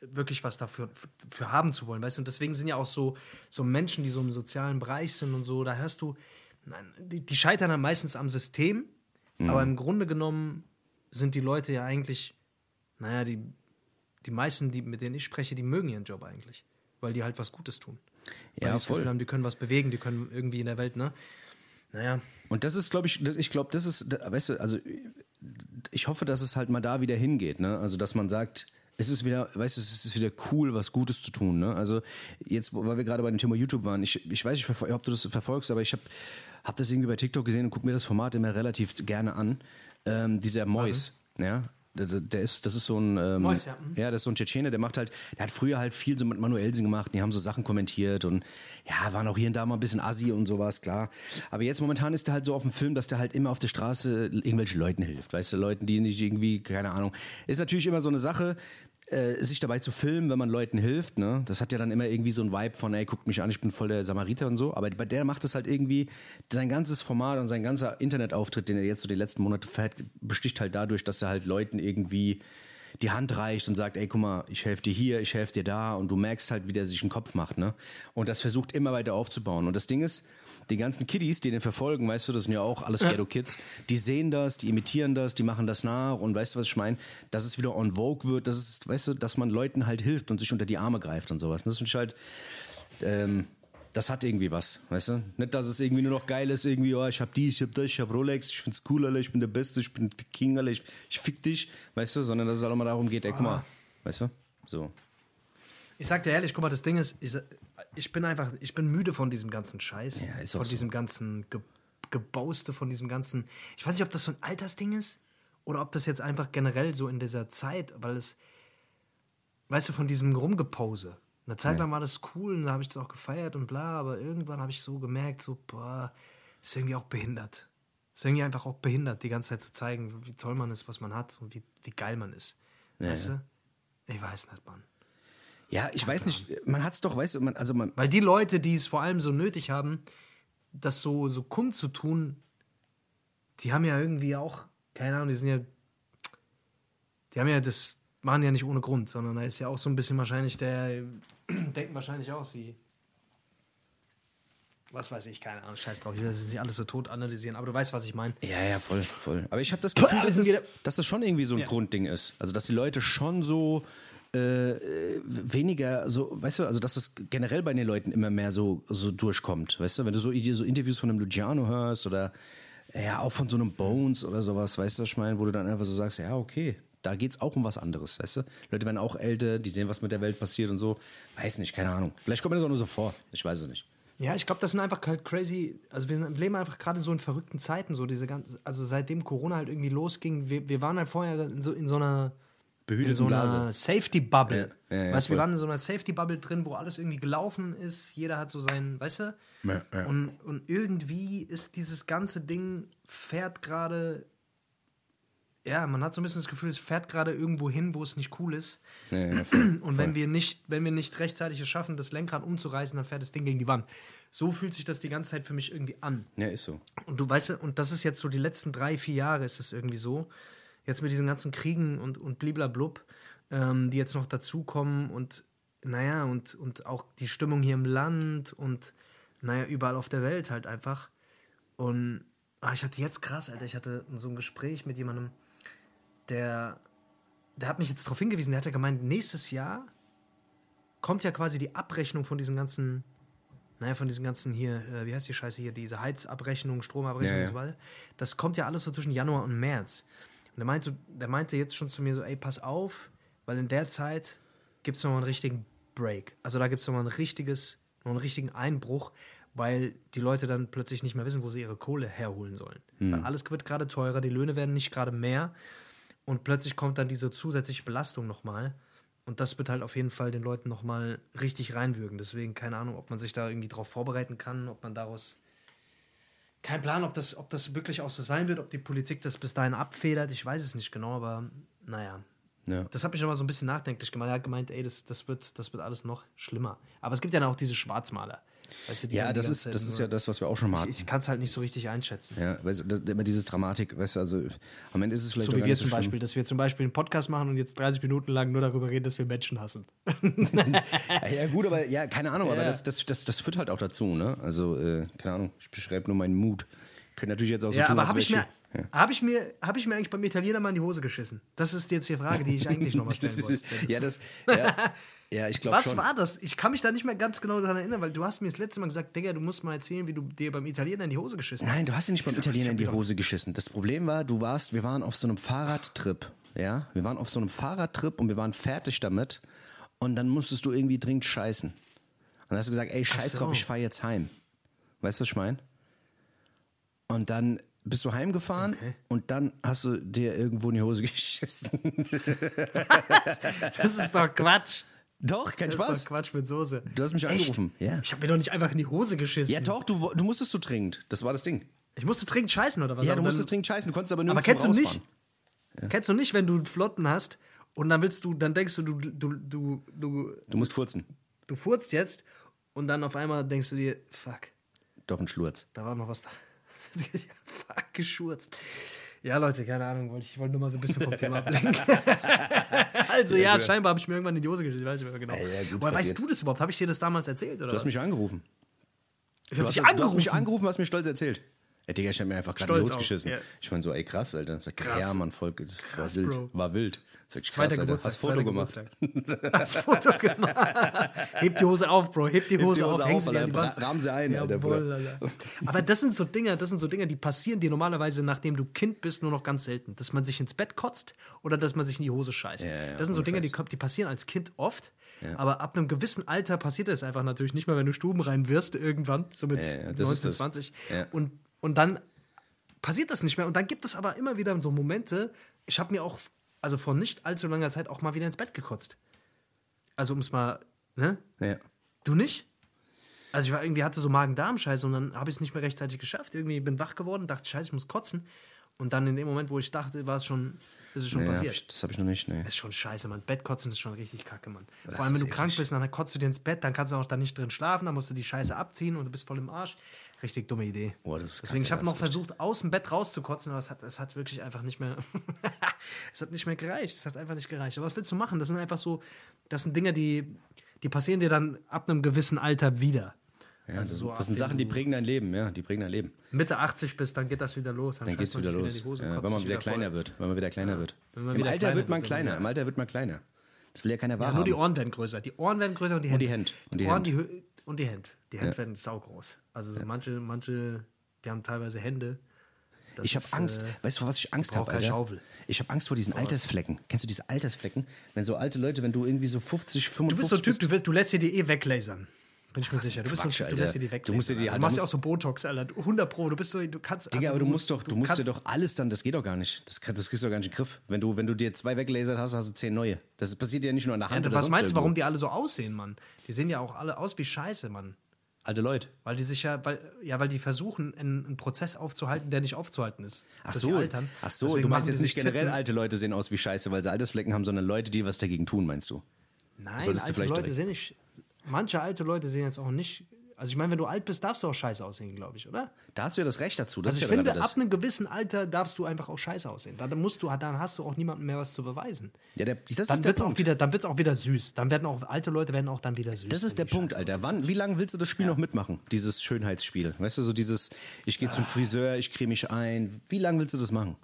wirklich was dafür für haben zu wollen, weißt du. Und deswegen sind ja auch so, so Menschen, die so im sozialen Bereich sind und so, da hörst du, nein, die, die scheitern dann meistens am System, mhm. aber im Grunde genommen sind die Leute ja eigentlich, naja, die die meisten, die, mit denen ich spreche, die mögen ihren Job eigentlich, weil die halt was Gutes tun. Weil ja, die voll. Gefühl haben, die können was bewegen, die können irgendwie in der Welt, ne? Naja. Und das ist, glaube ich, ich glaube, das ist, weißt du, also ich hoffe, dass es halt mal da wieder hingeht, ne? Also, dass man sagt, es ist wieder, weißt du, es ist wieder cool, was Gutes zu tun, ne? Also, jetzt, weil wir gerade bei dem Thema YouTube waren, ich, ich weiß nicht, ob du das verfolgst, aber ich habe hab das irgendwie bei TikTok gesehen und gucke mir das Format immer relativ gerne an. Ähm, dieser Mois, ja, der, ist, das ist so ein, ähm, Mois, ja. ja. das ist so ein Tschetschene, der macht halt, der hat früher halt viel so mit Manuelsen gemacht, die haben so Sachen kommentiert und ja, waren auch hier und da mal ein bisschen assi und sowas, klar. Aber jetzt momentan ist der halt so auf dem Film, dass der halt immer auf der Straße irgendwelchen Leuten hilft, weißt du, Leuten, die nicht irgendwie, keine Ahnung. Ist natürlich immer so eine Sache, äh, sich dabei zu filmen, wenn man Leuten hilft, ne? Das hat ja dann immer irgendwie so ein Vibe von, ey, guckt mich an, ich bin voll der Samariter und so. Aber bei der macht es halt irgendwie, sein ganzes Format und sein ganzer Internetauftritt, den er jetzt so die letzten Monate fährt, besticht halt dadurch, dass er halt Leuten irgendwie die Hand reicht und sagt, ey, guck mal, ich helfe dir hier, ich helfe dir da und du merkst halt, wie der sich einen Kopf macht, ne? Und das versucht immer weiter aufzubauen. Und das Ding ist, die ganzen Kiddies, die den verfolgen, weißt du, das sind ja auch alles Ghetto-Kids, die sehen das, die imitieren das, die machen das nach und weißt du, was ich meine? Dass es wieder on vogue wird, dass es, weißt du, dass man Leuten halt hilft und sich unter die Arme greift und sowas. Und das finde ich halt, ähm, das hat irgendwie was, weißt du? Nicht, dass es irgendwie nur noch geil ist, irgendwie, oh, ich hab dies, ich hab das, ich hab Rolex, ich find's cool, Alter, ich bin der Beste, ich bin der King, Alter, ich, ich fick dich, weißt du? Sondern dass es halt auch mal darum geht, ey, guck mal, weißt du? So. Ich sag dir ehrlich, guck mal, das Ding ist, ich, ich bin einfach, ich bin müde von diesem ganzen Scheiß. Ja, ist auch von so. diesem ganzen Ge Gebauste, von diesem ganzen. Ich weiß nicht, ob das so ein Altersding ist oder ob das jetzt einfach generell so in dieser Zeit, weil es, weißt du, von diesem Rumgepose. Eine Zeit lang war das cool und da habe ich das auch gefeiert und bla, aber irgendwann habe ich so gemerkt, so, boah, ist irgendwie auch behindert. Ist irgendwie einfach auch behindert, die ganze Zeit zu zeigen, wie toll man ist, was man hat und wie, wie geil man ist. weißt du? Ich weiß nicht, Mann. Ja, ich weiß nicht, man hat's doch, weißt du, man, also man, Weil die Leute, die es vor allem so nötig haben, das so, so kundzutun, die haben ja irgendwie auch, keine Ahnung, die sind ja, die haben ja das, machen ja nicht ohne Grund, sondern da ist ja auch so ein bisschen wahrscheinlich der, denken wahrscheinlich auch sie, was weiß ich, keine Ahnung, scheiß drauf, ich will das nicht alles so tot analysieren, aber du weißt, was ich meine. Ja, ja, voll, voll. Aber ich habe das Gefühl, dass es, dass das schon irgendwie so ein Ja. Grundding ist. Also, dass die Leute schon so äh, weniger, so, weißt du, also, dass das generell bei den Leuten immer mehr so, so durchkommt. Weißt du, wenn du so, so Interviews von einem Luciano hörst oder ja, auch von so einem Bones oder sowas, weißt du, ich meine, wo du dann einfach so sagst, ja, okay. Da geht's auch um was anderes, weißt du? Leute werden auch älter, die sehen, was mit der Welt passiert und so. Weiß nicht, keine Ahnung. Vielleicht kommt mir das auch nur so vor. Ich weiß es nicht. Ja, ich glaube, das sind einfach halt crazy. Also wir leben einfach gerade so in verrückten Zeiten, so diese ganze, also seitdem Corona halt irgendwie losging, wir, wir waren halt vorher in so, in so einer in Behüteten so einer Blase. Safety Bubble. Ja, ja, ja, weißt du, wir waren in so einer Safety Bubble drin, wo alles irgendwie gelaufen ist. Jeder hat so sein, weißt du? Und, und irgendwie ist dieses ganze Ding fährt gerade. Ja, man hat so ein bisschen das Gefühl, es fährt gerade irgendwo hin, wo es nicht cool ist. Ja, voll, Und wenn wir nicht, wenn wir nicht rechtzeitig es schaffen, das Lenkrad umzureißen, dann fährt das Ding gegen die Wand. So fühlt sich das die ganze Zeit für mich irgendwie an. ja, ist so. Und du weißt, und das ist jetzt so die letzten drei, vier Jahre ist das irgendwie so. Jetzt mit diesen ganzen Kriegen und, und bliblablub, ähm, die jetzt noch dazukommen und naja, und, und auch die Stimmung hier im Land und naja, überall auf der Welt halt einfach. Und ah, ich hatte jetzt krass, Alter, ich hatte so ein Gespräch mit jemandem, der, der hat mich jetzt darauf hingewiesen, der hat ja gemeint, nächstes Jahr kommt ja quasi die Abrechnung von diesen ganzen naja, von diesen ganzen hier, äh, wie heißt die Scheiße hier, diese Heizabrechnung, Stromabrechnung Ja, ja. und so weiter. Das kommt ja alles so zwischen Januar und März. Und der meinte, der meinte jetzt schon zu mir so, ey, pass auf, weil in der Zeit gibt es nochmal einen richtigen Break. Also da gibt es nochmal ein richtiges, noch einen richtigen Einbruch, weil die Leute dann plötzlich nicht mehr wissen, wo sie ihre Kohle herholen sollen. Weil alles wird gerade teurer, die Löhne werden nicht gerade mehr und plötzlich kommt dann diese zusätzliche Belastung nochmal. Und das wird halt auf jeden Fall den Leuten nochmal richtig reinwürgen. Deswegen keine Ahnung, ob man sich da irgendwie drauf vorbereiten kann, ob man daraus. Kein Plan, ob das, ob das wirklich auch so sein wird, ob die Politik das bis dahin abfedert. Ich weiß es nicht genau, aber naja. Ja. Das hat mich aber so ein bisschen nachdenklich gemacht. Er hat gemeint, ey, das, das, wird, das wird alles noch schlimmer. Aber es gibt ja auch diese Schwarzmaler. Weißt du, Ja, das ist, das ist ja das, was wir auch schon mal hatten. Ich, ich kann es halt nicht so richtig einschätzen. Ja, weißt du, das, immer dieses Dramatik, weißt du, also am Ende ist es vielleicht So wie wir so zum schlimm. Beispiel, dass wir zum Beispiel einen Podcast machen und jetzt 30 Minuten lang nur darüber reden, dass wir Menschen hassen. Ja, gut, aber ja, keine Ahnung, aber Ja. das, das, das, das führt halt auch dazu, ne? Also, äh, keine Ahnung, ich beschreibe nur meinen Mut. Können natürlich jetzt auch so Ja, tun, aber als ich, mir, ja. hab ich, mir, hab ich mir eigentlich beim Italiener mal in die Hose geschissen? Das ist jetzt die Frage, die ich eigentlich nochmal stellen wollte. ja, das, ja, ja, ich glaube Was schon. war das? Ich kann mich da nicht mehr ganz genau daran erinnern, weil du hast mir das letzte Mal gesagt, Digga, du musst mal erzählen, wie du dir beim Italiener in die Hose geschissen hast. Nein, du hast dir nicht beim Ich Italiener in die Hose geschissen. Das Problem war, du warst, wir waren auf so einem Fahrradtrip, ja? Wir waren auf so einem Fahrradtrip und wir waren fertig damit und dann musstest du irgendwie dringend scheißen. Und dann hast du gesagt, ey, scheiß so. drauf, ich fahr jetzt heim. Weißt du, was ich meine? Und dann bist du heimgefahren Okay. und dann hast du dir irgendwo in die Hose geschissen. Das ist doch Quatsch. Doch, kein Das Spaß. ist doch Quatsch mit Soße. Du hast mich angerufen, ja. Ich habe mir doch nicht einfach in die Hose geschissen. Ja, doch, du, du musstest so dringend. Das war das Ding. Ich musste dringend scheißen oder was? Ja, du musstest dringend scheißen, du konntest aber nur Aber kennst du nicht? Rausfahren. Kennst du nicht, wenn du einen Flotten hast und dann willst du, dann denkst du, du, du, du, du, Du musst furzen. du furzt jetzt und dann auf einmal denkst du dir, fuck, Doch ein Schlurz. da war noch was da. Fuck, geschurzt. Ja, Leute, keine Ahnung, ich wollte nur mal so ein bisschen vom Thema ablenken. also ja, Bruder. scheinbar habe ich mir irgendwann in die Hose geschrieben, weiß ich nicht mehr genau. Ja, ja, Woher weißt du das überhaupt? Habe ich dir das damals erzählt oder Du hast was? mich angerufen. ich Du hab hast, dich das- du hast mich angerufen. angerufen, hast mir stolz erzählt. Ey, Digga, ich hab mir einfach gerade Stolz losgeschissen. ja. Ich meine so, ey, krass, Alter. Sag, Krass. ja, Mann, voll, das war Krass, wild. Bro. War wild. Zweiter. Geburtstag. Hast Foto gemacht. Geburtstag. Hast Foto gemacht. Heb die Hose auf, Bro. Heb die Hose, auf. Häng sie dir an die Alter. Wand. Rahmen sie ein, Alter, Bruder. Jawohl, Alter. Aber das sind so Dinge, das sind so Dinge, die passieren dir normalerweise, nachdem du Kind bist, nur noch ganz selten. Dass man sich ins Bett kotzt oder dass man sich in die Hose scheißt. Ja, ja, das sind so Dinge, die, die passieren als Kind oft. Aber ab einem gewissen Alter passiert das einfach natürlich nicht mehr, wenn du stubenrein wirst irgendwann, so mit Ja, ja, das 19, ist das. 20. Ja. Und, und dann passiert das nicht mehr. Und dann gibt es aber immer wieder so Momente, ich habe mir auch, also vor nicht allzu langer Zeit auch mal wieder ins Bett gekotzt. Also um es mal, ne? Ja. Du nicht? Also ich war irgendwie hatte so Magen-Darm-Scheiße und dann habe ich es nicht mehr rechtzeitig geschafft. Irgendwie bin wach geworden, dachte, scheiße, ich muss kotzen. Und dann in dem Moment, wo ich dachte, war es schon, ist es schon Nee, hab passiert. ich, das habe ich noch nicht, ne. Das ist schon scheiße, Mann. Bettkotzen ist schon richtig kacke, Mann. Das Vor allem, wenn du krank bist, dann kotzt du dir ins Bett, dann kannst du auch da nicht drin schlafen, dann musst du die Scheiße abziehen und du bist voll im Arsch. Richtig dumme Idee. Ist Deswegen, ich habe noch versucht, aus dem Bett rauszukotzen, aber es hat, es hat wirklich einfach nicht mehr. es hat nicht mehr gereicht. Es hat einfach nicht gereicht. Aber was willst du machen? Das sind einfach so, das sind Dinge, die, die passieren dir dann ab einem gewissen Alter wieder. Ja, also das, so das sind Sachen, die prägen dein Leben, ja, die prägen dein Leben. Mitte 80 bist, dann geht das wieder los. Dann geht's man wieder los. und ja, wenn man wieder kleiner voll. wird. Wenn man wieder kleiner wird. wenn man Im wieder Alter kleiner wird man wird, kleiner. wieder- Im Alter wird man kleiner. Das will ja keiner Ja, wahrhaben. nur die Ohren werden größer. Die Ohren werden größer und die Hände. die Hände. Und die Ohren, Hände. die und die Hände. Die Hände werden saugroß. Also so manche, manche, die haben teilweise Hände. Das Ich habe Angst. äh, weißt du, vor was ich Angst habe, Alter? Schaufel. Ich habe Angst vor diesen Altersflecken. Kennst du diese Altersflecken? Wenn so alte Leute, wenn du irgendwie so 50, 55 Du bist so ein Typ, bist, du, wirst, du lässt dir die eh weglasern. Bin ich mir sicher. Du bist so Quatsch, Typ, du lässt dir die weglasern. Du musst dir die- du Alter, machst ja auch so Botox, Alter. Du- 100 Pro. Du bist so, du kannst. Digga, also aber du musst doch, du musst dir doch alles dann, das geht doch gar nicht. Das, das kriegst du doch gar nicht in den Griff. Wenn du, wenn du dir zwei weglasert hast, hast du zehn neue. Das passiert ja nicht nur an der Hand Ja, was meinst du, warum die alle so aussehen, Mann? Die sehen ja auch alle aus wie Scheiße, Mann. Alte Leute. Weil die sich ja, weil, ja, weil die versuchen, einen, einen Prozess aufzuhalten, der nicht aufzuhalten ist. Ach so, altern. ach so Deswegen du meinst jetzt nicht generell, Titten. alte Leute sehen aus wie Scheiße, weil sie Altersflecken haben, sondern Leute, die was dagegen tun, meinst du? Nein, Solltest du alte Leute sehen nicht. Manche alte Leute sehen jetzt auch nicht. Also ich meine, wenn du alt bist, darfst du auch scheiße aussehen, glaube ich, oder? Da hast du ja das Recht dazu. Das Also ich ja finde, ab einem gewissen Alter darfst du einfach auch scheiße aussehen. Dann musst du, dann hast du auch niemandem mehr was zu beweisen. Ja, der, das Dann ist der wird es auch wieder, dann wird's auch wieder süß. Dann werden auch alte Leute werden auch dann wieder süß. Das ist der Punkt, Alter. Wann, wie lange willst du das Spiel noch mitmachen? Dieses Schönheitsspiel. Weißt du, so dieses, ich gehe zum Friseur, ich creme mich ein. Wie lange willst du das machen?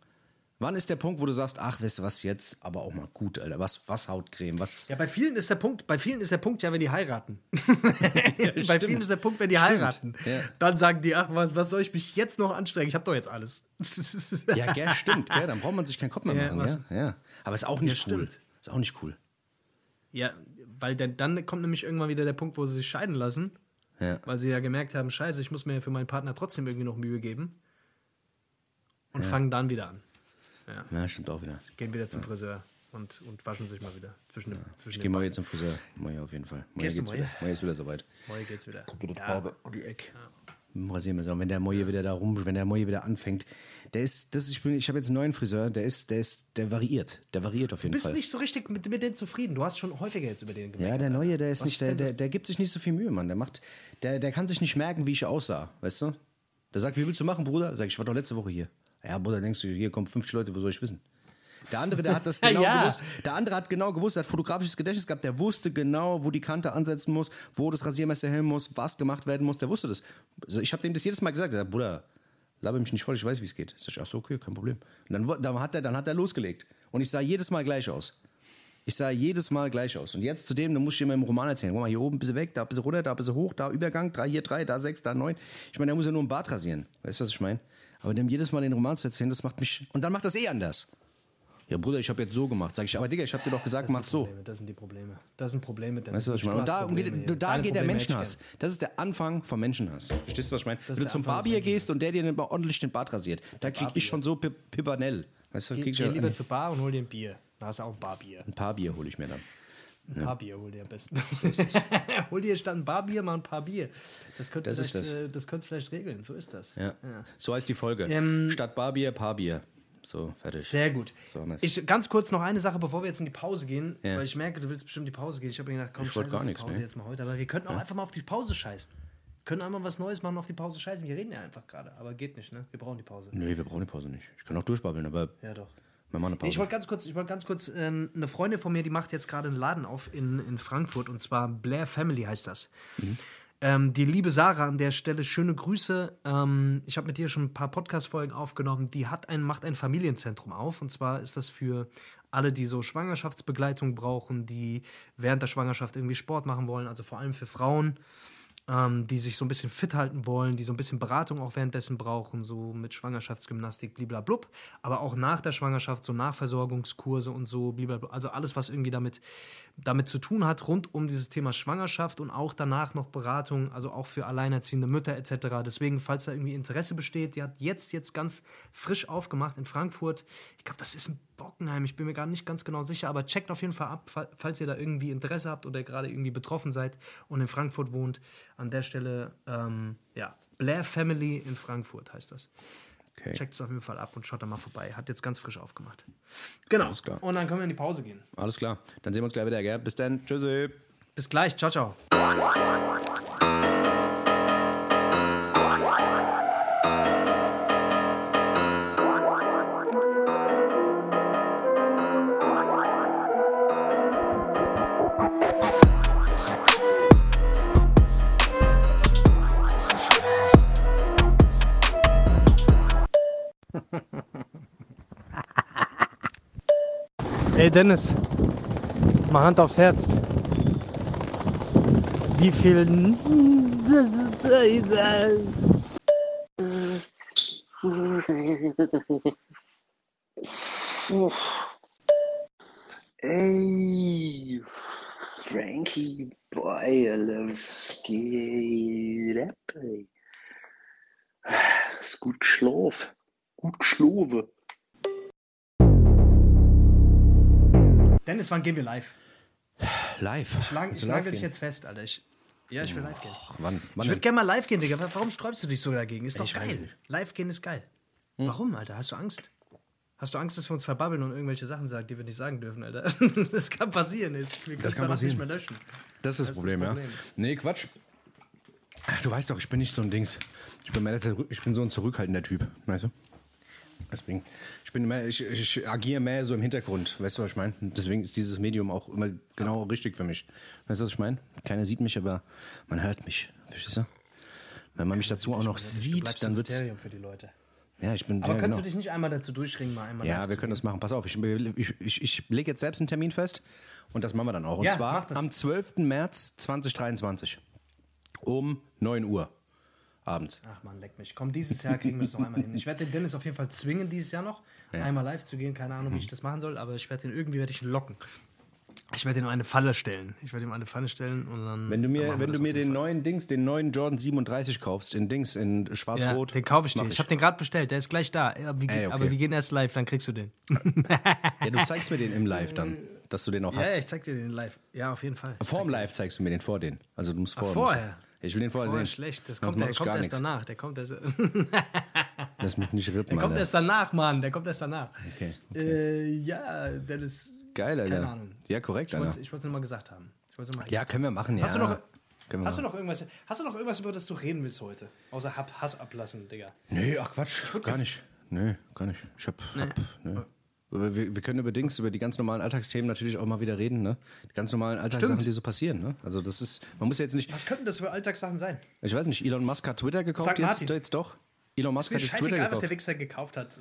Wann ist der Punkt, wo du sagst, ach, weißt du was jetzt, aber auch mal gut, Alter. Was, was Hautcreme, was. Ja, bei vielen ist der Punkt, bei vielen ist der Punkt ja, wenn die heiraten. bei stimmt. vielen ist der Punkt, wenn die Stimmt. heiraten. Ja. Dann sagen die, ach, was, was soll ich mich jetzt noch anstrengen? Ich habe doch jetzt alles. Ja, gell, stimmt, gell. Dann braucht man sich keinen Kopf mehr Ja, machen, ja. ja. Aber ist auch nicht Ja, cool. stimmt. Ist auch nicht cool. Ja, weil dann, dann kommt nämlich irgendwann wieder der Punkt, wo sie sich scheiden lassen, Ja. weil sie ja gemerkt haben, scheiße, ich muss mir für meinen Partner trotzdem irgendwie noch Mühe geben. Und fangen dann wieder an. Ja, stimmt auch wieder. Gehen wieder zum Friseur und, und waschen sich mal wieder. Zwischen dem, zwischen Ich gehe mal jetzt zum Friseur. Moje auf jeden Fall. Moje Gehst geht's Moje? wieder. Moje ist wieder soweit. Morgen geht's wieder. wieder Ja, Farbe um die Ecke. Rasieren wir so. Wenn der Moje wieder da rum, wenn der Moje wieder anfängt, der ist, das ist, ich, bin- ich habe jetzt einen neuen Friseur, der ist, der ist, der variiert. Der variiert auf jeden Du bist Fall. nicht so richtig mit, mit dem zufrieden. Du hast schon häufiger jetzt über den gemerkt. ja, der Neue, der ist Was nicht, der, der, das- der gibt sich nicht so viel Mühe, Mann. Der macht, der, der kann sich nicht merken, wie ich aussah, weißt du? Der sagt, wie willst du machen, Bruder? Sag ich, ich war doch letzte Woche hier. Ja, Bruder, denkst du, hier kommen 50 Leute, wo soll ich wissen? Der andere, der hat das genau Ja. gewusst. Der andere hat genau gewusst, der hat fotografisches Gedächtnis gehabt, der wusste genau, wo die Kante ansetzen muss, wo das Rasiermesser hin muss, was gemacht werden muss, der wusste das. Also ich habe dem das jedes Mal gesagt, er sagt, Bruder, laber mich nicht voll, ich weiß, wie es geht. Sag ich, ach so, okay, kein Problem. Und dann, dann, hat er, dann hat er losgelegt. Und ich sah jedes Mal gleich aus. Ich sah jedes Mal gleich aus. Und jetzt zu dem, da muss ich immer im Roman erzählen. Guck mal, hier oben ein bisschen weg, da ein bisschen runter, da ein bisschen hoch, da Übergang, drei, hier drei, da sechs, da neun. Ich meine, der muss ja nur ein Bart rasieren. Weißt du, was ich meine? Aber dem jedes Mal den Roman zu erzählen, das macht mich. Und dann macht das eh anders. Ja, Bruder, ich habe jetzt so gemacht. Sag ich, aber Digga, ich habe dir doch gesagt, mach so. Probleme, Das sind die Probleme. Das sind Probleme. Dennis. Weißt du, was ich meine? Und da, Probleme geht, da Deine geht der Probleme Menschenhass. hätte ich Das ist der Anfang vom Menschenhass. Verstehst du, was ich meine? Wenn du der zum Barbier gehst und der dir den, ordentlich den Bart rasiert, da krieg Barbier. ich schon so Pip Pipanell. Weißt du, krieg ich Geh, geh lieber zur Bar und hol dir ein Bier. Da hast du auch ein Barbier. ein paar Bier hole ich mir dann. Ein paar Bier hol dir am besten. hol dir statt ein Barbier mal ein paar Bier. Das könnte Das vielleicht, das. Äh, das könnte vielleicht regeln. So ist das. Ja. So heißt die Folge. Ähm, Statt Barbier, Paarbier. So, fertig. Sehr gut. So ich, ganz kurz noch eine Sache, bevor wir jetzt in die Pause gehen, Ja. weil ich merke, du willst bestimmt die Pause gehen. Ich habe mir gedacht, komm, Ich wollte scheiß auf gar die nichts, Pause ne? jetzt mal heute. Aber wir könnten auch einfach mal auf die Pause scheißen. können einmal was Neues machen auf die Pause scheißen. Wir reden ja einfach gerade, aber geht nicht, ne? Wir brauchen die Pause. Nee, wir brauchen die Pause nicht. Ich kann auch durchbabbeln, aber Ja, doch. Wir machen eine Pause. Ich wollte ganz kurz, ich wollte ganz kurz, äh, eine Freundin von mir, die macht jetzt gerade einen Laden auf in, in Frankfurt und zwar Blair Family heißt das. Ähm, die liebe Sarah an der Stelle, schöne Grüße. Ähm, ich habe mit ihr schon ein paar Podcast-Folgen aufgenommen. Die hat ein, macht ein Familienzentrum auf und zwar ist das für alle, die so Schwangerschaftsbegleitung brauchen, die während der Schwangerschaft irgendwie Sport machen wollen, also vor allem für Frauen ähm, die sich so ein bisschen fit halten wollen, die so ein bisschen Beratung auch währenddessen brauchen, so mit Schwangerschaftsgymnastik, bliblablub, aber auch nach der Schwangerschaft so Nachversorgungskurse und so, bliblablub, also alles, was irgendwie damit, damit zu tun hat, rund um dieses Thema Schwangerschaft und auch danach noch Beratung, also auch für alleinerziehende Mütter etc. Deswegen, falls da irgendwie Interesse besteht, die hat jetzt, jetzt ganz frisch aufgemacht in Frankfurt. Ich glaube, das ist ein Bockenheim, ich bin mir gar nicht ganz genau sicher, aber checkt auf jeden Fall ab, fa- falls ihr da irgendwie Interesse habt oder gerade irgendwie betroffen seid und in Frankfurt wohnt. An der Stelle, ähm, ja, Blair Family in Frankfurt heißt das. Okay. Checkt es auf jeden Fall ab und schaut da mal vorbei. Hat jetzt ganz frisch aufgemacht. Genau. Alles klar. Und dann können wir in die Pause gehen. Alles klar. Dann sehen wir uns gleich wieder, gell? Bis dann. Tschüssi. Bis gleich. Ciao, ciao. Ey Dennis, mal Hand aufs Herz. Wie viel. Dennis, wann gehen wir live? Live. Schlag, ich nagel dich jetzt fest, Alter. Ich, ja, ich will live gehen. Ach, wann? wann Ich würde gerne mal live gehen, Digga. Warum sträubst du dich so dagegen? Ist doch Ich geil. Hm. Live gehen ist geil. Warum, Alter? Hast du Angst? Hast du Angst, dass wir uns verbabbeln und irgendwelche Sachen sagen, die wir nicht sagen dürfen, Alter? Das kann passieren. Wir können es kann danach nicht passieren. mehr löschen. Das ist das, Das ist Problem, das ja. Problem. Nee, Quatsch. Du weißt doch, ich bin nicht so ein Dings. Ich bin, mehr ich bin so ein zurückhaltender Typ, weißt du? Deswegen, ich bin mehr, ich, ich agiere mehr so im Hintergrund, weißt du, was ich meine? Deswegen ist dieses Medium auch immer genau richtig für mich. Weißt du, was ich meine? Keiner sieht mich, aber man hört mich. Verstehst du? Wenn man mich dazu auch noch sieht, dann wird's. Mysterium für die Leute. Ja, ich bin. Aber ja, kannst genau. du dich nicht einmal dazu durchringen, mal einmal Ja, wir können das machen. Pass auf, ich, ich, ich, ich lege jetzt selbst einen Termin fest und das machen wir dann auch. Und Ja, zwar am 12. März 2023 um 9 Uhr abends. Ach man, leck mich. Komm, dieses Jahr kriegen wir das noch einmal hin. Ich werde den Dennis auf jeden Fall zwingen, dieses Jahr noch einmal live zu gehen. Keine Ahnung, wie ich das machen soll, aber ich werde ihn irgendwie werde ich ihn locken. Ich werde ihm eine Falle stellen. Ich werde ihm eine Falle stellen und dann. Wenn du mir, wenn du mir den Fall. neuen Dings, den neuen Jordan 37 kaufst, in Dings, in ja, schwarz-rot. den kaufe ich dir. mach Ich habe den gerade bestellt. Der ist gleich da. Ja, wir, Ey, okay. Aber wir gehen erst live, dann kriegst du den. Ja, du zeigst mir den im Live dann, dass du den auch Ja, hast. ja, ich zeig dir den live. Ja, auf jeden Fall. Ich Vor dem Live zeigst du mir den vor den. Also du musst Ach, vorher. vorher? Ich will den vorher sehen. schlecht. Das Sonst kommt, mach der ich kommt gar erst nichts. danach. Der kommt erst, Lass mich nicht rippen, der kommt Alter. erst danach, Mann. Der kommt erst danach. Okay, Äh, ja, Dennis. Geil, Alter. Keine Ahnung. Ja, korrekt, Ich wollte Alter. es nur mal gesagt haben. Ich wollt's nur mal Ja, können wir machen, ja. Hast du noch- Können wir Hast du, machen. noch irgendwas, hast du noch irgendwas, über das du reden willst heute? Außer Hab Hass ablassen, Digga. Nee, ach Quatsch, gar nicht. Nee, gar nicht. Ich hab, hab nee. Wir, wir können über Dings, über die ganz normalen Alltagsthemen natürlich auch mal wieder reden, ne? Die ganz normalen Alltagssachen, Stimmt. die so passieren, ne? Also das ist, man muss ja jetzt nicht, Was könnten das für Alltagssachen sein? ich weiß nicht, Elon Musk hat Twitter gekauft jetzt, jetzt doch. Elon Musk hat jetzt Twitter scheißegal, was der gekauft. Wichser gekauft hat.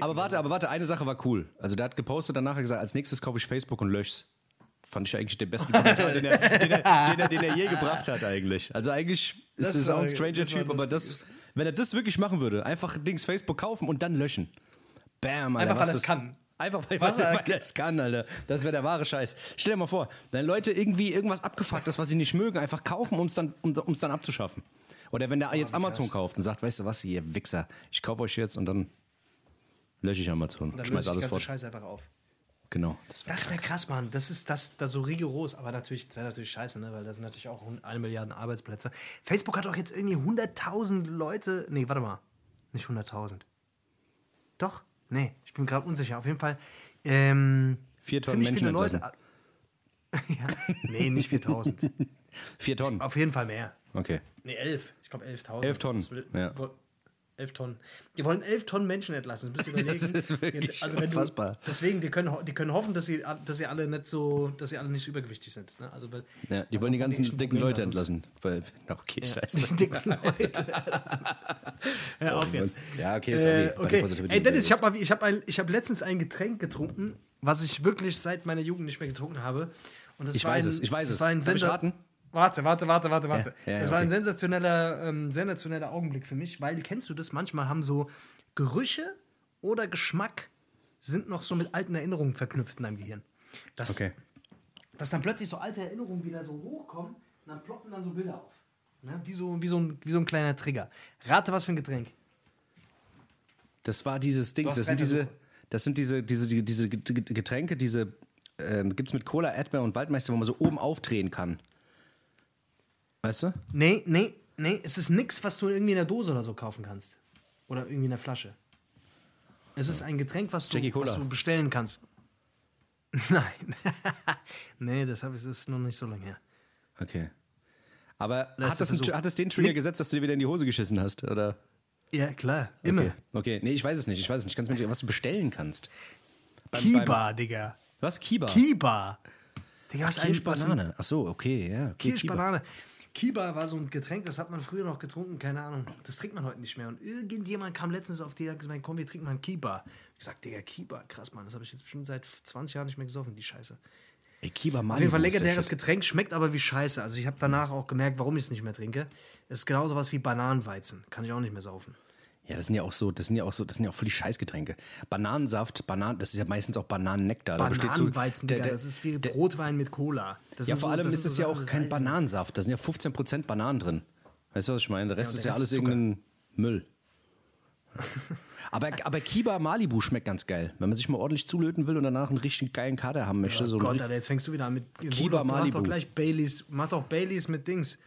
Aber warte, aber warte, eine Sache war cool. Also der hat gepostet, danach gesagt, als nächstes kaufe ich Facebook und lösch's. Fand ich eigentlich den besten Kommentar, den, er, den, er, den, er, den er je gebracht hat eigentlich. Also eigentlich ist es auch ein stranger Typ, aber das, wenn er das wirklich machen würde, einfach Dings Facebook kaufen und dann löschen. Bam, Alter. Einfach, weil er es kann. Einfach weil, Was weil, es kann, Alter. Das wäre der wahre Scheiß. Stell dir mal vor, wenn Leute irgendwie irgendwas abgefuckt ist, was sie nicht mögen, einfach kaufen, um es dann, um, um's dann abzuschaffen. Oder wenn der jetzt Amazon kauft und sagt, weißt du was, ihr Wichser, ich kaufe euch jetzt und dann lösche ich Amazon. Dann schmeiß alles ganze fort. Scheiße einfach auf. Genau. Das wär Das wäre krass, Mann. Das ist das, das so rigoros, aber natürlich, das wäre natürlich scheiße, ne? weil das sind natürlich auch eine Milliarde Arbeitsplätze. Facebook hat doch jetzt irgendwie 100.000 Leute. Nee, warte mal. Nicht 100.000. Doch? Nee, ich bin gerade unsicher. Auf jeden Fall. Ähm, Vier Tonnen Menschen Leute. ja. Nee, nicht 4000. Vier Tonnen. Auf jeden Fall mehr. Okay. Nee, 11. Ich glaube 11.000. 11 Tonnen, will- ja. 11 Tonnen. Die wollen 11 Tonnen Menschen entlassen. Das Das ist wirklich also unfassbar. Du, deswegen, die können, die können hoffen, dass sie, dass sie alle nicht so, dass sie alle nicht übergewichtig sind. Ne? Also, weil, Ja, die wollen die davon ganzen dicken Leute entlassen. Weil, okay, Ja, scheiße. die dicken Leute. Hör auf jetzt. Ja, okay, sorry. Äh, okay. Ey, Dennis, ich habe ich ein, ich letztens ein Getränk getrunken, was ich wirklich seit meiner Jugend nicht mehr getrunken habe. Und das Ich war weiß ein, es, ich weiß es. War ein Darf raten? Warte, warte, warte, warte, warte. Ja, ja, das ja, war ein okay. sensationeller, ähm, sensationeller Augenblick für mich, weil kennst du das? Manchmal haben so Gerüche oder Geschmack sind noch so mit alten Erinnerungen verknüpft in deinem Gehirn. Das, Okay. dass dann plötzlich so alte Erinnerungen wieder so hochkommen und dann ploppen dann so Bilder auf. Ne? Wie, so, wie, so ein, wie so ein kleiner Trigger. Rate, was für ein Getränk. Das war dieses Ding. Das sind diese, das sind diese, diese, die- diese Get- Getränke, diese ähm, gibt es mit Cola, Erdbeer und Waldmeister, wo man so oben aufdrehen kann. Weißt du? Nee, nee, nee, es ist nichts, was du irgendwie in der Dose oder so kaufen kannst. Oder irgendwie in der Flasche. Es ist ein Getränk, was du, was du bestellen kannst. Nein. nee, das, hab ich, das ist noch nicht so lange her. Okay. Aber hat das, einen, hat das den Trigger gesetzt, dass du dir wieder in die Hose geschissen hast? Oder? Ja, klar. Immer. Okay. okay. Nee, ich weiß es nicht. Ich weiß es nicht. Kannst du mir nicht, was du bestellen kannst? Beim- Kiba, Digga. Was? Kiba? Kiba. Digga, was Kirschbanane. Ach so, okay, ja. Okay, Kiba. Kirschbanane. Kiba war so ein Getränk, das hat man früher noch getrunken, keine Ahnung. Das trinkt man heute nicht mehr. Und irgendjemand kam letztens auf die Idee und hat gesagt, komm, wir trinken mal einen Kiba. Ich sag, Digga, Kiba, krass, Mann, das habe ich jetzt bestimmt seit 20 Jahren nicht mehr gesoffen, die Scheiße. Kiba Auf jeden Fall ist der legendäres. Getränk, schmeckt aber wie Scheiße. Also ich habe danach auch gemerkt, warum ich es nicht mehr trinke. Es ist genauso was wie Bananenweizen. Kann ich auch nicht mehr saufen. Ja, das sind ja auch so, das sind ja auch so, das sind ja auch voll die Scheißgetränke. Bananensaft, Banan, das ist ja meistens auch Bananennektar. Da besteht so- Bananenweizen, der- der- das ist wie Brotwein mit Cola. Das Ja, vor so- allem ist es ja auch kein. Bananensaft, da sind ja 15% Bananen drin. Weißt du, was ich meine? Der Rest ist der ja Rest alles ist irgendein Müll. aber, aber Kiba Malibu schmeckt ganz geil. Wenn man sich mal ordentlich zulöten will und danach einen richtig geilen Kader haben möchte. so Oh ein Gott, Alter, jetzt fängst du wieder an mit Kiba Mach Malibu. doch gleich Baileys, mach doch Baileys mit Dings.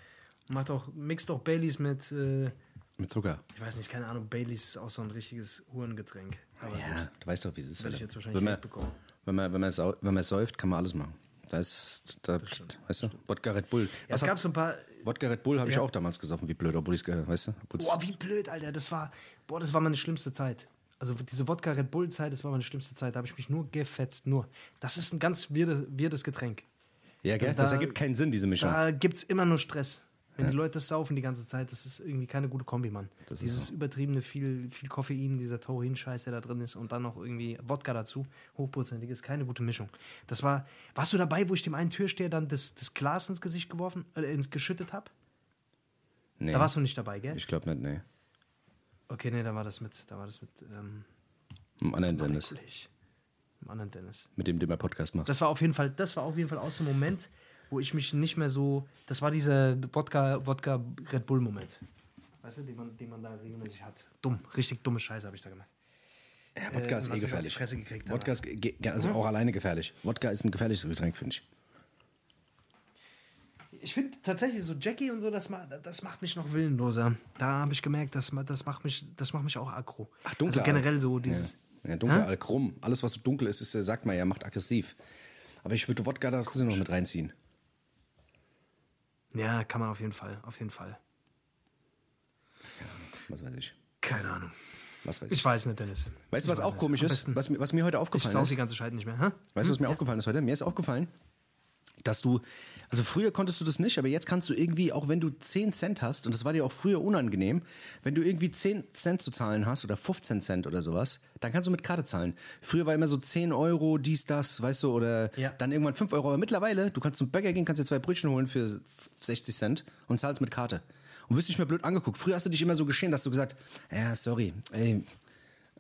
Mach doch, mix doch Baileys mit, äh, mit Zucker. ich weiß nicht, keine Ahnung, Baileys ist auch so ein richtiges Hurengetränk. Aber Ja, gut, du weißt doch, wie es ist. werde ich jetzt wahrscheinlich wenn man, mitbekommen. wenn man, wenn man, wenn man säuft, kann man alles machen. Da ist, da, weißt du, Wodka Red Bull. Ja, es gab so ein paar, Wodka Red Bull habe ich Ja. auch damals gesoffen, wie blöd, obwohl ich es, weißt du? boah, wie blöd, Alter, das war, boah, das war meine schlimmste Zeit. Also diese Wodka Red Bull Zeit, das war meine schlimmste Zeit. Da habe ich mich nur gefetzt, nur. Das ist ein ganz weirdes, weirdes Getränk. ja, gell? also das da- ergibt keinen Sinn, diese Mischung. Da gibt es immer nur Stress. Wenn die Leute saufen die ganze Zeit, das ist irgendwie keine gute Kombi, Mann. Das Dieses so. übertriebene viel, viel Koffein, dieser Taurin-Scheiß, der da drin ist und dann noch irgendwie Wodka dazu, hochprozentig, ist keine gute Mischung. Das war, warst du dabei, wo ich dem einen Türsteher dann das, das Glas ins Gesicht geworfen, äh, ins geschüttet habe? nee, Da warst du nicht dabei, gell? ich glaube nicht, nee. Okay, nee, da war das mit, da war das mit, ähm, Im anderen Dennis. Dem anderen Dennis. mit dem du immer Podcast machst. Das war auf jeden Fall, das war auf jeden Fall auch so ein Moment, wo ich mich nicht mehr so, das war dieser Wodka, Wodka Red Bull Moment. Weißt du, den man, den man da regelmäßig hat. Dumm, richtig dumme Scheiße habe ich da gemacht. ja, äh, Wodka ist man eh die gefährlich. Gekriegt Wodka ist also auch alleine gefährlich. Wodka ist ein gefährliches Getränk, finde ich. Ich finde tatsächlich so Jackie und so, das, ma- das macht mich noch willenloser. Da habe ich gemerkt, das, das, macht mich, das macht mich auch aggro. Ach, dunkler Also generell so dieses. Ja, ja dunkel? Alk, rum. Alles, was so dunkel ist, ist, äh, sagt man ja, macht aggressiv. Aber ich würde Wodka da trotzdem noch mit reinziehen. Ja, kann man auf jeden Fall, auf jeden Fall. Was weiß ich. Keine Ahnung. Was weiß ich. Ich weiß nicht, Dennis. weißt du, was Ich auch nicht. komisch ist? Was, mir- was mir heute Ich aufgefallen saus ist? die ganze Zeit nicht mehr. Hä? Weißt du, was mir aufgefallen ist heute? Mir ist aufgefallen, dass du, also früher konntest du das nicht, aber jetzt kannst du irgendwie, auch wenn du 10 Cent hast, und das war dir auch früher unangenehm, wenn du irgendwie 10 Cent zu zahlen hast oder 15 Cent oder sowas, dann kannst du mit Karte zahlen. Früher war immer so 10 Euro, dies, das, weißt du, oder Ja. dann irgendwann 5 Euro. Aber mittlerweile, du kannst zum Burger gehen, kannst dir zwei Brötchen holen für 60 Cent und zahlst mit Karte. Und wirst nicht mehr blöd angeguckt. Früher hast du dich immer so geschehen, dass du gesagt, ja, sorry, ey,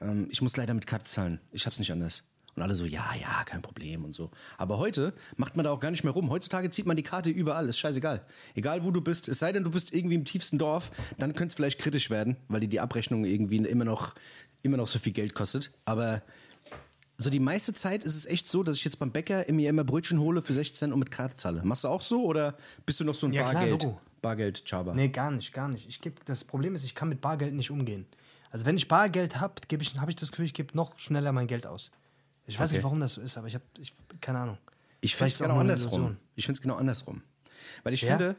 ähm, ich muss leider mit Karte zahlen. Ich hab's nicht anders. Und alle so, ja, ja, kein Problem und so. Aber heute macht man da auch gar nicht mehr rum. Heutzutage zieht man die Karte überall, ist scheißegal. Egal wo du bist, es sei denn, du bist irgendwie im tiefsten Dorf, dann könnte es vielleicht kritisch werden, weil dir die Abrechnung irgendwie immer noch, immer noch so viel Geld kostet. Aber so die meiste Zeit ist es echt so, dass ich jetzt beim Bäcker mir immer Brötchen hole für 16 Cent und mit Karte zahle. Machst du auch so oder bist du noch so ein Ja, klar, Bargeld? Logo. Bargeld, Chaba. Nee, gar nicht, gar nicht. Ich geb, das Problem ist, ich kann mit Bargeld nicht umgehen. Also wenn ich Bargeld habe, ich, habe ich das Gefühl, ich gebe noch schneller mein Geld aus. Ich weiß Okay. nicht, warum das so ist, aber ich habe, keine Ahnung. Ich finde es genau andersrum. Ich finde es genau andersrum. Weil ich Ja? finde,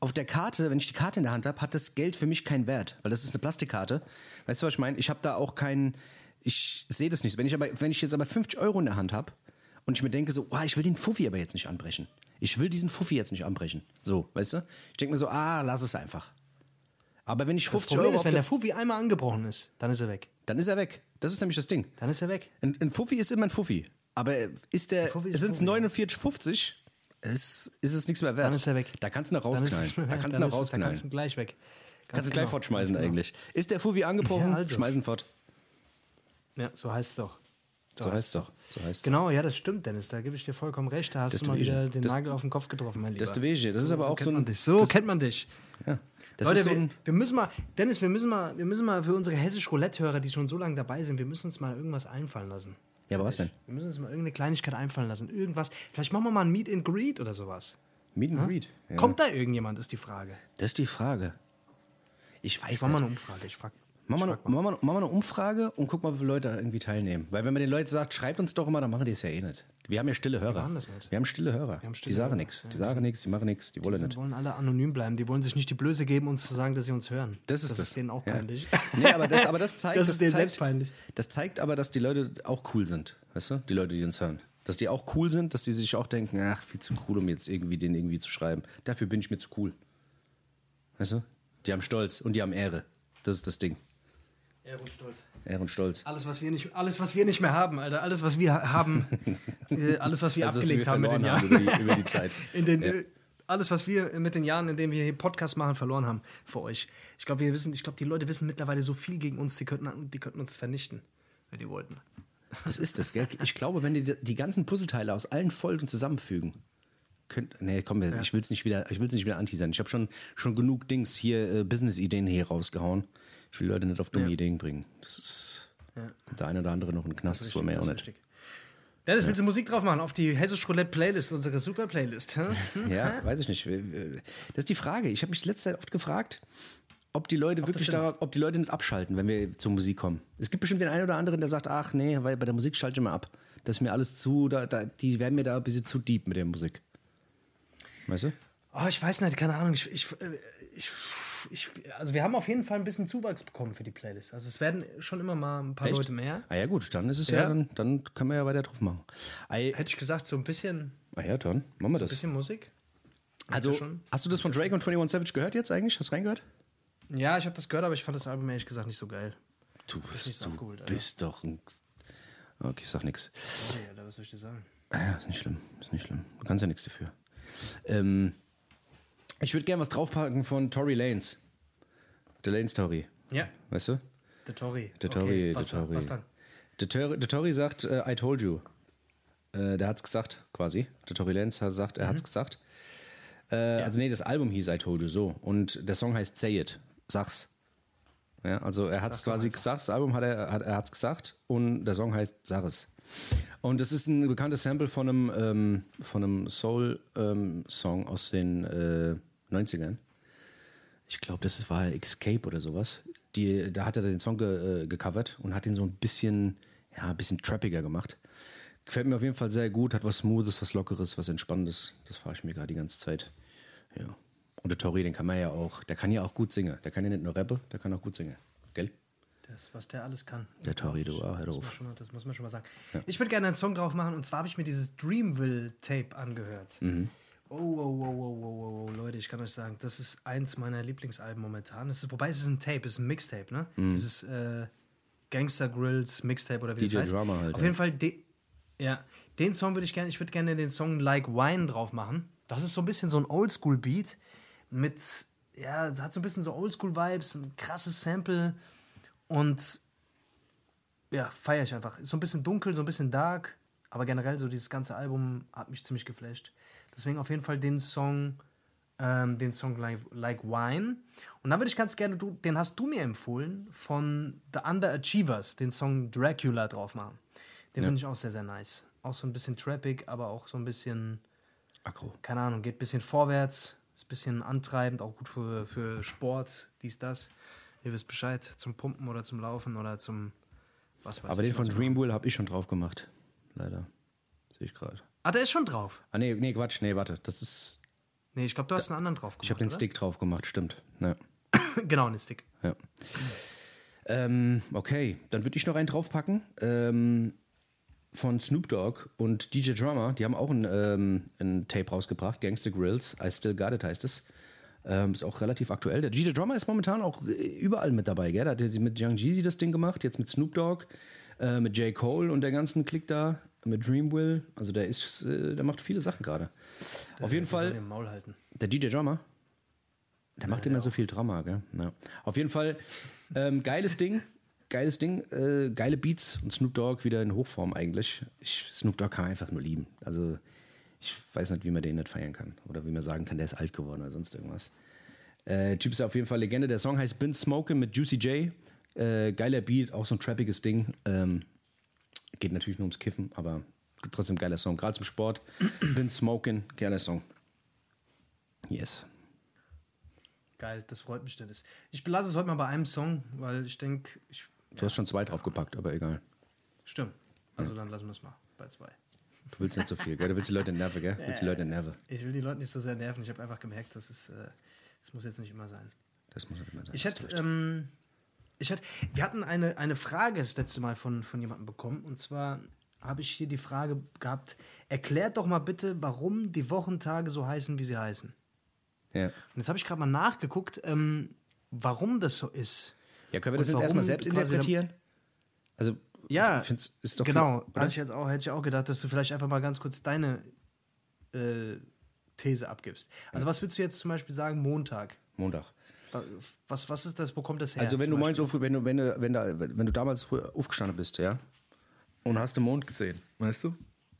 auf der Karte, wenn ich die Karte in der Hand habe, hat das Geld für mich keinen Wert, weil das ist eine Plastikkarte. Weißt du, was ich meine? Ich habe da auch keinen, ich sehe das nicht. Wenn ich, aber, wenn ich jetzt aber 50 Euro in der Hand habe und ich mir denke so, oh, ich will den Fuffi aber jetzt nicht anbrechen. Ich will diesen Fuffi jetzt nicht anbrechen. So, weißt du? Ich denke mir so, ah, lass es einfach. Aber wenn ich Das 50 Problem Euro ist, wenn der, Fuffi einmal angebrochen ist, dann ist er weg. dann ist er weg. Das ist nämlich das Ding. Dann ist er weg. Ein, ein Fuffi ist immer ein Fuffi. Aber ist der, sind es Fuffi, ja. 49,50, ist, ist es nichts mehr wert. Dann ist er weg. Da kannst du noch rausknallen. Da kannst du noch ist- Da rausknallen. kannst du gleich weg. Kannst Ganz du gleich genau. fortschmeißen Ganz genau. eigentlich. Ist der Fuffi angebrochen, Ja, also. schmeißen fort. Ja, so heißt es doch. So heißt es doch. So heißt Genau, ja, das stimmt, Dennis. Da gebe ich dir vollkommen recht. Da hast Das du mal wieder den Das- Nagel auf den Kopf getroffen, mein Lieber. Das ist das ist aber auch kennt so ein. man dich. So kennt man dich. ja. Das Leute, so wir, wir müssen mal, Dennis, wir müssen mal, wir müssen mal für unsere hessisch Roulette-Hörer, die schon so lange dabei sind, wir müssen uns mal irgendwas einfallen lassen. Ja, aber was denn? Wir müssen uns mal irgendeine Kleinigkeit einfallen lassen. Irgendwas. Vielleicht machen wir mal ein Meet and Greet oder sowas. Meet and Greet. Ja. Kommt da irgendjemand, ist die Frage. Das ist die Frage. Ich weiß Ich mach mal nicht. eine Umfrage. Ich frag. Mach ich mal, frag eine, mach, mal, mach mal eine Umfrage und guck mal, wie viele Leute irgendwie teilnehmen. Weil wenn man den Leuten sagt, schreibt uns doch immer, dann machen die es ja eh nicht. Wir haben ja stille Hörer. machen das nicht. Wir haben stille Hörer. haben stille die sagen nichts. Die die sagen nichts, die machen nichts, die wollen Die nicht. wollen alle anonym bleiben. Die wollen sich nicht die Blöße geben, uns zu sagen, dass sie uns hören. Das ist das. das. ist denen auch Ja. peinlich. Nee, aber das, aber das zeigt, Das ist denen zeigt, selbst peinlich. Das zeigt aber, dass die Leute auch cool sind. Weißt du? Die Leute, die uns hören. Dass die auch cool sind, dass die sich auch denken, ach, viel zu cool, um jetzt irgendwie den irgendwie zu schreiben. Dafür bin ich mir zu cool. Weißt du? Die haben Stolz und die haben Ehre. Das ist das Ding. Ehre und Stolz. Ehre und Stolz. Alles, was wir nicht, alles, was wir nicht mehr haben, Alter. Alles, was wir haben, äh, alles, was wir Also, abgelegt wir haben mit den Jahren. über die, über die Zeit. In den, äh, alles, was wir mit den Jahren, in denen wir hier Podcast machen, verloren haben für euch. Ich glaube, wir wissen, ich glaube, die Leute wissen mittlerweile so viel gegen uns, die könnten, die könnten uns vernichten, wenn die wollten. Das ist das, gell? Ich glaube, wenn die die ganzen Puzzleteile aus allen Folgen zusammenfügen, könnt. Nee, komm, ich will es nicht wieder, ich will's nicht wieder anti sein. Ich habe schon, schon genug Dings hier, äh, Business-Ideen hier rausgehauen. Ich will Leute nicht auf dumme Ja. Ideen bringen. Das ist. Ja. Der eine oder andere noch in den Knast, das wir ja auch nicht. richtig. Dennis, willst du Musik drauf machen auf die Hessisch Roulette Playlist, unsere super Playlist? Ja, weiß ich nicht. Das ist die Frage. Ich habe mich letzte Zeit oft gefragt, ob die Leute wirklich stimmt. darauf, ob die Leute nicht abschalten, wenn wir zur Musik kommen. Es gibt bestimmt den einen oder anderen, der sagt, ach nee, weil bei der Musik schalte ich mal ab. Das ist mir alles zu, da, da, die werden mir da ein bisschen zu deep mit der Musik. Weißt du? Oh, ich weiß nicht, keine Ahnung. Ich, ich, äh, ich, ich, also wir haben auf jeden Fall ein bisschen Zuwachs bekommen für die Playlist. Also es werden schon immer mal ein paar Echt? Leute mehr. Ah ja gut, dann ist es ja, Ja. dann, dann können wir ja weiter drauf machen. Ei, Hätte ich gesagt, so ein bisschen, ah ja, dann machen wir das. bisschen Musik. Also, schon. hast du das von Drake und 21 Savage gehört jetzt eigentlich? Hast du reingehört? Ja, ich habe das gehört, aber ich fand das Album ehrlich gesagt nicht so geil. Du bist, so du abgeholt, bist doch ein... Okay, ich sag nix. Sorry, Alter, was soll ich dir sagen? Ah Ja, ist nicht schlimm, ist nicht schlimm. Du kannst ja nichts dafür. Ähm, ich würde gerne was draufpacken von Tory Lanez. Der Lane Story, Ja, weißt du? der Tory. Der Okay, Tory, was, Tory. was dann? Der, Tor- der Tory sagt, äh, I told you. Äh, der hat's gesagt, quasi. Der Tory Lanez hat sagt, er Mhm. hat's gesagt. Äh, Also nee, das Album hieß I told you so. Und der Song heißt Say It. Sag's. Ja, also er hat's Sag's quasi gesagt, das Album hat er, hat, er hat's gesagt und der Song heißt Sag es. Und das ist ein bekanntes Sample von einem, ähm, von einem Soul-Song aus den äh, 90ern. Ich glaube, das war Escape oder sowas. Die, da hat er den Song ge, äh, gecovert und hat ihn so ein bisschen, ja, ein bisschen trappiger gemacht. Gefällt mir auf jeden Fall sehr gut, hat was Smoothes, was Lockeres, was Entspannendes. Das fahre ich mir gerade die ganze Zeit. Ja. Und der Tori, den kann man ja auch, der kann ja auch gut singen. Der kann ja nicht nur rappen, der kann auch gut singen. Gell? Das, was der alles kann. Der Tori, du, ah, hör das, auf. muss man schon, das muss man schon mal sagen. Ich würde gerne einen Song drauf machen und zwar habe ich mir dieses Dreamville-Tape angehört. Mhm. Oh, oh, oh, oh, oh, oh, Leute, ich kann euch sagen, das ist eins meiner Lieblingsalben momentan. Das ist, wobei es ist ein Tape, es ist ein Mixtape, ne? Dieses äh, Gangster Grills Mixtape oder wie DJ das heißt. Drama halt, Auf ja. jeden Fall, de, ja, den Song würde ich gerne, ich würde gerne den Song Like Wine drauf machen. Das ist so ein bisschen so ein Oldschool-Beat mit, ja, es hat so ein bisschen so Oldschool-Vibes, ein krasses Sample und ja, feiere ich einfach. Ist so ein bisschen dunkel, so ein bisschen dark, aber generell so dieses ganze Album hat mich ziemlich geflasht. Deswegen auf jeden Fall den Song, ähm, den Song like, like Wine. Und dann würde ich ganz gerne, du, den hast du mir empfohlen, von The Underachievers, den Song Dracula drauf machen. Den finde ich auch sehr, sehr nice. Auch so ein bisschen trappig, aber auch so ein bisschen, Akro. keine Ahnung, geht ein bisschen vorwärts, ist ein bisschen antreibend, auch gut für, für Sport, dies, das. Ihr wisst Bescheid, zum Pumpen oder zum Laufen oder zum, was weiß Aber ich. den von was Dreamville habe ich schon drauf gemacht. Leider. Sehe ich gerade. Ah, der ist schon drauf. Ah, nee, nee, Quatsch, nee, warte. Das ist. Nee, ich glaube, du hast einen anderen drauf gemacht. Ich habe den oder? Stick drauf gemacht, stimmt. Ja. genau, einen Stick. ja. Ähm, okay, dann würde ich noch einen draufpacken. Ähm, von Snoop Dogg und DJ Drummer. Die haben auch ein, ähm, ein Tape rausgebracht. Gangster Grills. I Still Got It heißt es. Ähm, ist auch relativ aktuell. Der DJ Drummer ist momentan auch äh, überall mit dabei. Gell? Da hat er mit Young Jeezy das Ding gemacht. Jetzt mit Snoop Dogg. Äh, mit J. Cole und der ganzen Klick da. Mit Dreamwill. Also der ist, äh, der macht viele Sachen gerade. Auf jeden Fall. den Maul halten. Der DJ Drummer? Der macht immer so viel Drama, gell? Ja. Auf jeden Fall, ähm, geiles Ding. Geiles Ding. Äh, geile Beats und Snoop Dogg wieder in Hochform eigentlich. Ich, Snoop Dogg kann man einfach nur lieben. Also, ich weiß nicht, wie man den nicht feiern kann. Oder wie man sagen kann, der ist alt geworden oder sonst irgendwas. Äh, typ ist auf jeden Fall Legende. Der Song heißt Been Smoking mit Juicy J. Äh, geiler Beat, auch so ein trappiges Ding. Ähm, geht natürlich nur ums Kiffen, aber trotzdem geiler Song. Gerade zum Sport. Been Smoking, geiler Song. Yes. Geil, das freut mich, Dennis. Ich belasse es heute mal bei einem Song, weil ich denke, ich. Du hast schon zwei draufgepackt, aber egal. Stimmt. Also dann lassen wir es mal bei zwei. Du willst nicht so viel, gell? Du willst die Leute nerven, gell? Du willst die Leute nerven. Ich will die Leute nicht so sehr nerven. Ich habe einfach gemerkt, dass es, äh, es muss jetzt nicht immer sein. Das muss nicht immer sein. Ich hätte, ähm, ich hätte, wir hatten eine, eine Frage das letzte Mal von, von jemandem bekommen. Und zwar habe ich hier die Frage gehabt: Erklärt doch mal bitte, warum die Wochentage so heißen, wie sie heißen. ja. Und jetzt habe ich gerade mal nachgeguckt, ähm, warum das so ist. ja, können wir das erstmal selbst interpretieren? Also, Ja, ich find's, ist doch genau. viel-? Hatte ich jetzt auch, hätte ich auch gedacht, dass du vielleicht einfach mal ganz kurz deine äh, These abgibst. Also, was würdest du jetzt zum Beispiel sagen, Montag? Montag. Was, was ist das, wo kommt das her? Also, wenn du auf, wenn du, wenn du, wenn, da, wenn du damals früh aufgestanden bist, ja, und hast den Mond gesehen, weißt du?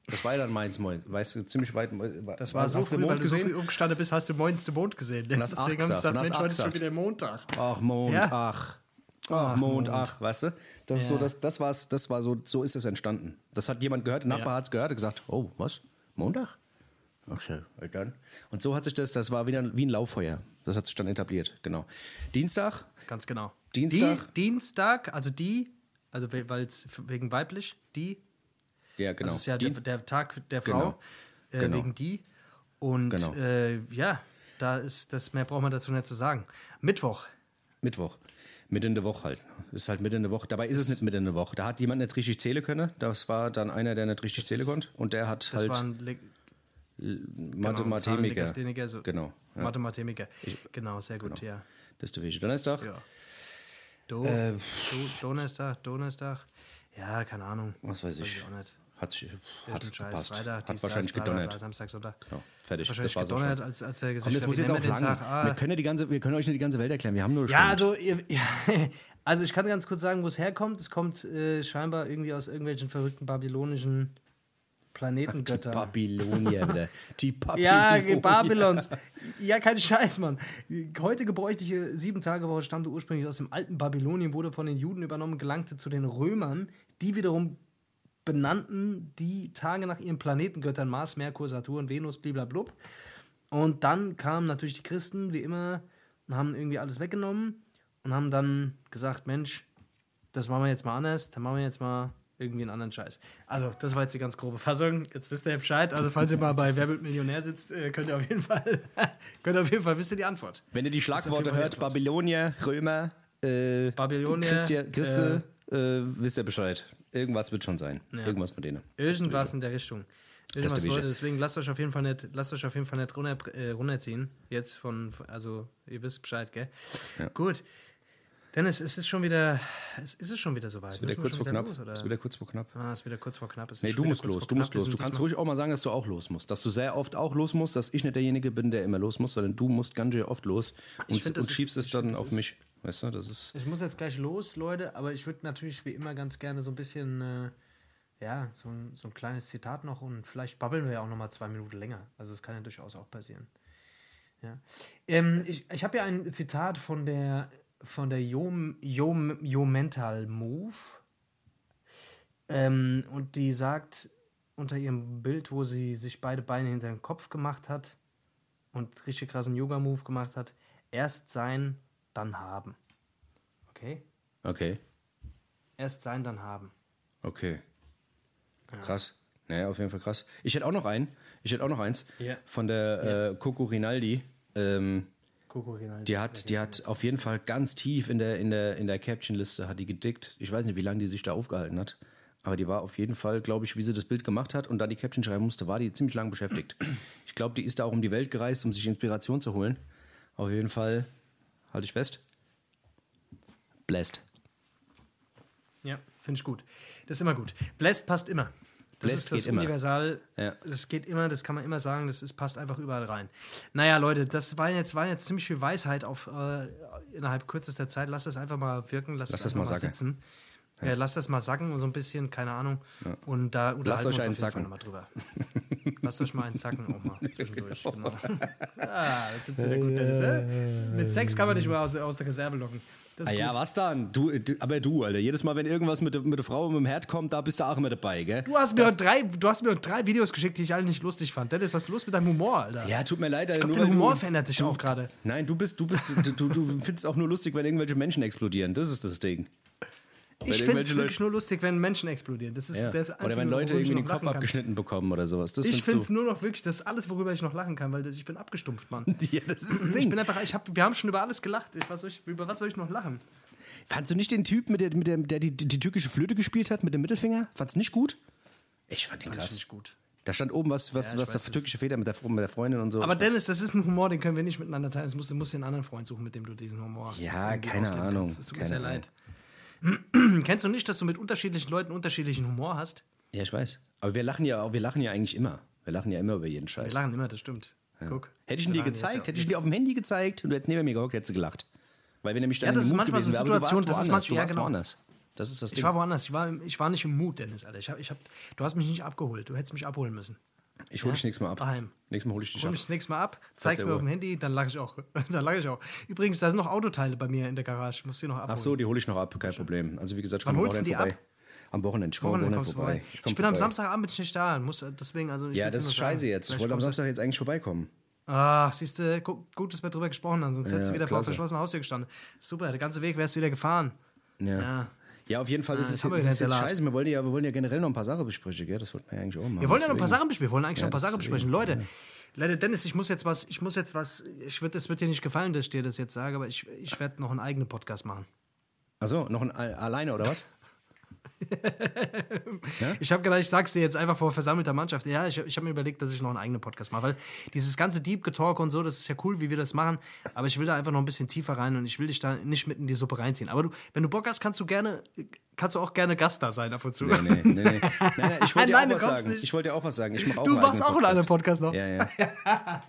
Das war ja dann meins, Moin. Weißt du, ziemlich weit. Das war so du früh, weil Mond du so gesehen? früh aufgestanden bist, hast du morgens den Mond gesehen. Und hast Deswegen gesagt, gesagt, Mensch, heute ist schon wieder Montag. Ach, Mond, Ja. ach. Ach, Mond, Mond. ach, weißt du? Das ist so, Ja. das, das war's, das war so, so ist es entstanden. Das hat jemand gehört, der Nachbar Ja. hat es gehört und gesagt, oh, was? Montag? Ach so, und dann. Und so hat sich das, das war wieder wie ein Lauffeuer. Das hat sich dann etabliert, genau. Dienstag, Ganz genau. Dienstag? Die, Dienstag, also die, also weil es wegen weiblich, die, ja, genau. das ist ja der, Dien- der Tag der Genau. Frau, äh, Genau. wegen die. Und Genau. äh, ja, da ist das, mehr braucht man dazu nicht zu sagen. Mittwoch. Mittwoch. Mitten in der Woche halt. Ist halt mitten in der Woche. Dabei ist es nicht mitten in der Woche. Da hat jemand nicht richtig zählen können. Das war dann einer, der nicht richtig zählen konnte. Und der hat Das halt war ein Mathematiker. Zahlenlegastheniker, so. Genau. Ja, Mathematiker. Genau, sehr gut, ja. das ist der Weg. Donnerstag. ja. Do, Äh, Do, Donnerstag, Donnerstag. Ja, keine Ahnung. Was weiß ich. Weiß ich. Hat, sich- hat gepasst. Freitag, hat wahrscheinlich gedonnert. Samstag, Sonntag. Genau, fertig. Wahrscheinlich das war's gedonnert, schon. als, als er gesagt hat, muss jetzt auch lang. Tag? Ah, Wir, können ja die ganze, wir können euch nicht die ganze Welt erklären. Wir haben nur Ja, also, ihr, ja, also ich kann ganz kurz sagen, wo es herkommt. Es kommt äh, scheinbar irgendwie aus irgendwelchen verrückten babylonischen Planetengöttern. Babylonier wieder. Die Ja, Babylonier. Babylons. Ja, kein Scheiß, Mann. Heute gebräuchliche Sieben-Tage-Woche stammte ursprünglich aus dem alten Babylonien, wurde von den Juden übernommen, gelangte zu den Römern, die wiederum benannten die Tage nach ihren Planetengöttern Mars, Merkur, Saturn, Venus, bliblablub. Und dann kamen natürlich die Christen, wie immer, und haben irgendwie alles weggenommen und haben dann gesagt, Mensch, das machen wir jetzt mal anders, dann machen wir jetzt mal irgendwie einen anderen Scheiß. Also, das war jetzt die ganz grobe Fassung. Jetzt wisst ihr Bescheid. Also, falls ihr mal bei Wer wird Millionär sitzt, äh, könnt ihr auf jeden Fall, könnt ihr auf jeden Fall wisst ihr die Antwort. Wenn ihr die Schlagworte hört. Babylonier, Römer, äh, Babylonier, Christi, Christe, äh, wisst ihr Bescheid. Irgendwas wird schon sein. Ja. Irgendwas von denen. Irgendwas in der Richtung. Irgendwas. Leute, deswegen lasst euch auf jeden Fall nicht, lasst euch auf jeden Fall nicht runter, äh, runterziehen. Jetzt von, also, ihr wisst Bescheid, gell? Gut. Dennis, es ist schon wieder, es ist es schon wieder soweit. Ist wieder kurz vor knapp. Los? Ist wieder kurz vor knapp. ah, ist wieder kurz vor knapp. Es ist Nee, du musst los, du musst los. Du kannst ruhig auch mal sagen, dass du auch los musst. Dass du sehr oft auch los musst, dass ich nicht derjenige bin, der immer los muss, sondern du musst ganz schön oft los und, find, und ist- schiebst es dann auf ist- mich. Weißt du, das ist. Ich muss jetzt gleich los, Leute, aber ich würde natürlich wie immer ganz gerne so ein bisschen, äh, ja, so ein, so ein kleines Zitat noch und vielleicht babbeln wir ja auch noch mal zwei Minuten länger. Also das kann ja durchaus auch passieren. Ja. Ähm, ich ich habe ja ein Zitat von der von der Yo, Yo, Yo Mental Move ähm, und die sagt unter ihrem Bild, wo sie sich beide Beine hinter den Kopf gemacht hat und richtig krassen Yoga-Move gemacht hat, erst sein, dann haben. Okay? Okay, Erst sein, dann haben. okay. Krass. Naja, auf jeden Fall krass. Ich hätte auch noch einen. Ich hätte auch noch eins. Ja. Von der äh, Coco Rinaldi. Ähm, Coco Rinaldi. Die hat, die hat auf jeden Fall ganz tief in der, in der, in der Caption-Liste hat die gedickt. Ich weiß nicht, wie lange die sich da aufgehalten hat. Aber die war auf jeden Fall, glaube ich, wie sie das Bild gemacht hat und da die Caption schreiben musste, war die ziemlich lang beschäftigt. Ich glaube, die ist da auch um die Welt gereist, um sich Inspiration zu holen. Auf jeden Fall, halte ich fest. Blessed. Ja, finde ich gut. Das ist immer gut. Blessed passt immer. Das ist das. Universal. Ja. Das geht immer, das kann man immer sagen, das ist, passt einfach überall rein. Naja, Leute, das war jetzt, war jetzt ziemlich viel Weisheit auf, äh, innerhalb kürzester Zeit. Lasst das einfach mal wirken, lasst Lass das mal einfach mal sacken. sitzen. Ja. lasst das mal sacken und so ein bisschen, keine Ahnung. Und da unterhalten euch wir einen sacken. nochmal drüber. Lasst euch mal einen sacken auch mal zwischendurch. Genau. ah, das wird Äh. sehr gut, Dennis. Äh? Mit Sex kann man dich mal aus, aus der Reserve locken. Ah ja, was dann? Du, du, aber du, Alter, jedes Mal, wenn irgendwas mit, der- mit der Frau und mit dem Herd kommt, da bist du auch immer dabei, gell? Du hast, mir heute drei, du hast mir drei Videos geschickt, die ich alle nicht lustig fand. Dennis, was ist los mit deinem Humor, Alter? Ja, tut mir leid, Alter. ich glaube, nur dein Humor du, verändert sich auch gerade. Nein, du bist, du bist, du, du, du findest es auch nur lustig, wenn irgendwelche Menschen explodieren. Das ist das Ding. Ich finde es wirklich nur lustig, wenn Menschen explodieren. Das ist Ja. das Oder wenn Leute ich irgendwie den Kopf abgeschnitten bekommen oder sowas. Das Ich finde es nur noch wirklich, das ist alles, worüber ich noch lachen kann, weil das, ich bin abgestumpft, Mann. Ja, das ist das Ich Ding. bin einfach, ich hab, wir haben schon über alles gelacht. Ich, was soll ich, über was soll ich noch lachen? Fandst du nicht den Typ, mit der, mit der, der die, die türkische Flöte gespielt hat, mit dem Mittelfinger? Fandst du nicht gut? Ich fand den krass. nicht gut. Da stand oben was, was, Ja, ich was weiß, türkische Väter mit der, mit der Freundin und so. Aber Dennis, das ist ein Humor, den können wir nicht miteinander teilen. Musst, du musst dir einen anderen Freund suchen, mit dem du diesen Humor. Ja, keine Ahnung, kannst. Das tut mir sehr Ahnung. leid. Kennst du nicht, dass du mit unterschiedlichen Leuten unterschiedlichen Humor hast? ja, ich weiß. Aber wir lachen ja, auch- wir lachen ja eigentlich immer. Wir lachen ja immer über jeden Scheiß. Wir lachen immer, das stimmt. Guck. Hätte ich ihn dir gezeigt, ja- hätte ich ihn dir auf dem Handy gezeigt und du hättest neben mir gehockt, hättest du gelacht. Weil wir nämlich dann Ja, das ist manchmal so aber Situation, du das warst ist woanders, manchmal- ja, genau. woanders. Das ist das Ich Ding. war woanders, ich war, ich war nicht im Mut, Dennis, Alter. Ich hab, ich hab, du hast mich nicht abgeholt, du hättest mich abholen müssen. Ich hole dich nächstes Mal ab. Daheim. Nächstes Mal hole ich dich Hol ab. mich das nächste Mal ab, zeig's mir auf dem Handy, dann lache ich auch. dann lache ich auch. Übrigens, da sind noch Autoteile bei mir in der Garage. Muss die noch abholen. Ach so, die hole ich noch ab, kein Problem. Also wie gesagt, ich komme am Wochenende vorbei. Am Wochenende, ich komme am Wochenende vorbei. vorbei. komm Ich bin am vorbei. Samstagabend bin ich nicht da. Muss, deswegen, also ich Ja, das ist scheiße jetzt. Ich wollte am Samstag jetzt eigentlich vorbeikommen. Ach, siehst du, gu- gut, dass wir drüber gesprochen haben, sonst hättest du Ja, wieder vor klasse. verschlossener Haustür gestanden. Super, der ganze Weg wärst du wieder gefahren. Ja. Ja. Ja, auf jeden Fall ist jetzt es, wir ist jetzt scheiße. Wir wollen, ja, wir wollen ja generell noch ein paar Sachen besprechen, gell? Das wollten wir ja eigentlich auch machen. Wir wollen ja noch ein paar Sachen besprechen. Wir wollen eigentlich noch ein paar Sachen besprechen. Leute, Leute, Dennis, ich muss jetzt was, ich muss jetzt was, ich wird, das wird dir nicht gefallen, dass ich dir das jetzt sage, aber ich, ich werde noch einen eigenen Podcast machen. Achso, noch ein Al- alleine oder was? Ich habe gedacht, ich sag's dir jetzt einfach vor versammelter Mannschaft. Ja, ich, ich habe mir überlegt, dass ich noch einen eigenen Podcast mache, weil dieses ganze Deep Getalk und so, das ist ja cool, wie wir das machen, aber ich will da einfach noch ein bisschen tiefer rein und ich will dich da nicht mit in die Suppe reinziehen. Aber du, wenn du Bock hast, kannst du gerne, kannst du auch gerne Gast da sein ab und zu. Nee, nee, nee. nee. Nein, nein, ich wollte Nein, ja du auch was sagen. Ich wollte ja auch Du machst eigenen auch einen anderen Podcast noch. Ja, ja.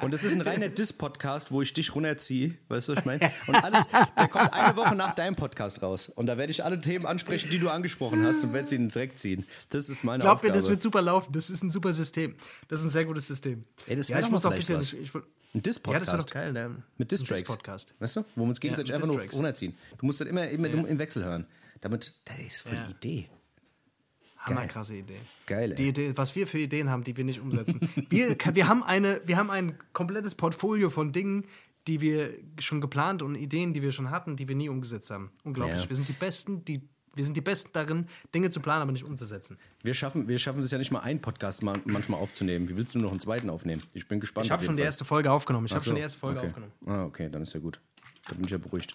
Und das ist ein reiner Diss-Podcast, wo ich dich runterziehe, weißt du, was ich meine? Und alles, der kommt eine Woche nach deinem Podcast raus. Und da werde ich alle Themen ansprechen, die du angesprochen hast und werde sie in den Dreck ziehen. Das ist meine Glaub Aufgabe. mir, das wird super laufen. Das ist ein super System. Das ist ein sehr gutes System. Ey, das ja, ich muss noch ein bisschen. Ich, ich, ein Diss-Podcast. ja, das doch geil. Der, Mit Diss-Tracks. Podcast. Weißt du? Wo wir uns gegenseitig mit einfach nur runterziehen. Du musst dann immer, immer im Wechsel hören. Damit, das ist voll Ja. die Idee. Hammerkrasse Idee. Geil, ey. Die Idee, was wir für Ideen haben, die wir nicht umsetzen. wir, wir, haben eine, wir haben ein komplettes Portfolio von Dingen, die wir schon geplant und Ideen, die wir schon hatten, die wir nie umgesetzt haben. Unglaublich. Ja. Wir sind die Besten, die, wir sind die Besten darin, Dinge zu planen, aber nicht umzusetzen. Wir schaffen, wir schaffen es ja nicht mal, einen Podcast ma- manchmal aufzunehmen. Wie willst du noch einen zweiten aufnehmen? Ich bin gespannt. Ich habe schon jeden die Fall. erste Folge aufgenommen. Ich habe schon die erste Folge okay. aufgenommen. Ah, okay, dann ist ja gut. Da bin ich ja beruhigt.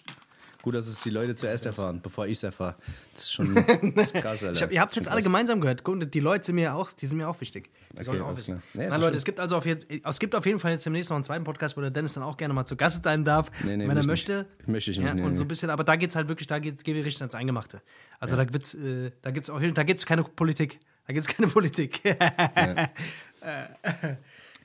Gut, dass es die Leute zuerst erfahren, bevor ich es erfahre. Das ist schon das ist krass, Alter. Ich hab, ihr habt es jetzt alle gemeinsam gehört. Die Leute sind mir auch, die sind mir auch wichtig. Die sollen auch alles wissen. klar. Nee, ist Na doch Leute, schön. es gibt also auf jeden, es gibt auf jeden Fall jetzt demnächst noch einen zweiten Podcast, wo der Dennis dann auch gerne mal zu Gast sein darf, Nee, nee, wenn er möchte. nicht. Möchte ich nicht, Ja, und so ein bisschen, aber da geht's halt wirklich, da gehen wir richtig ans Eingemachte. Also da äh, da gibt's auf jeden, da gibt's keine Politik. Da gibt's keine Politik.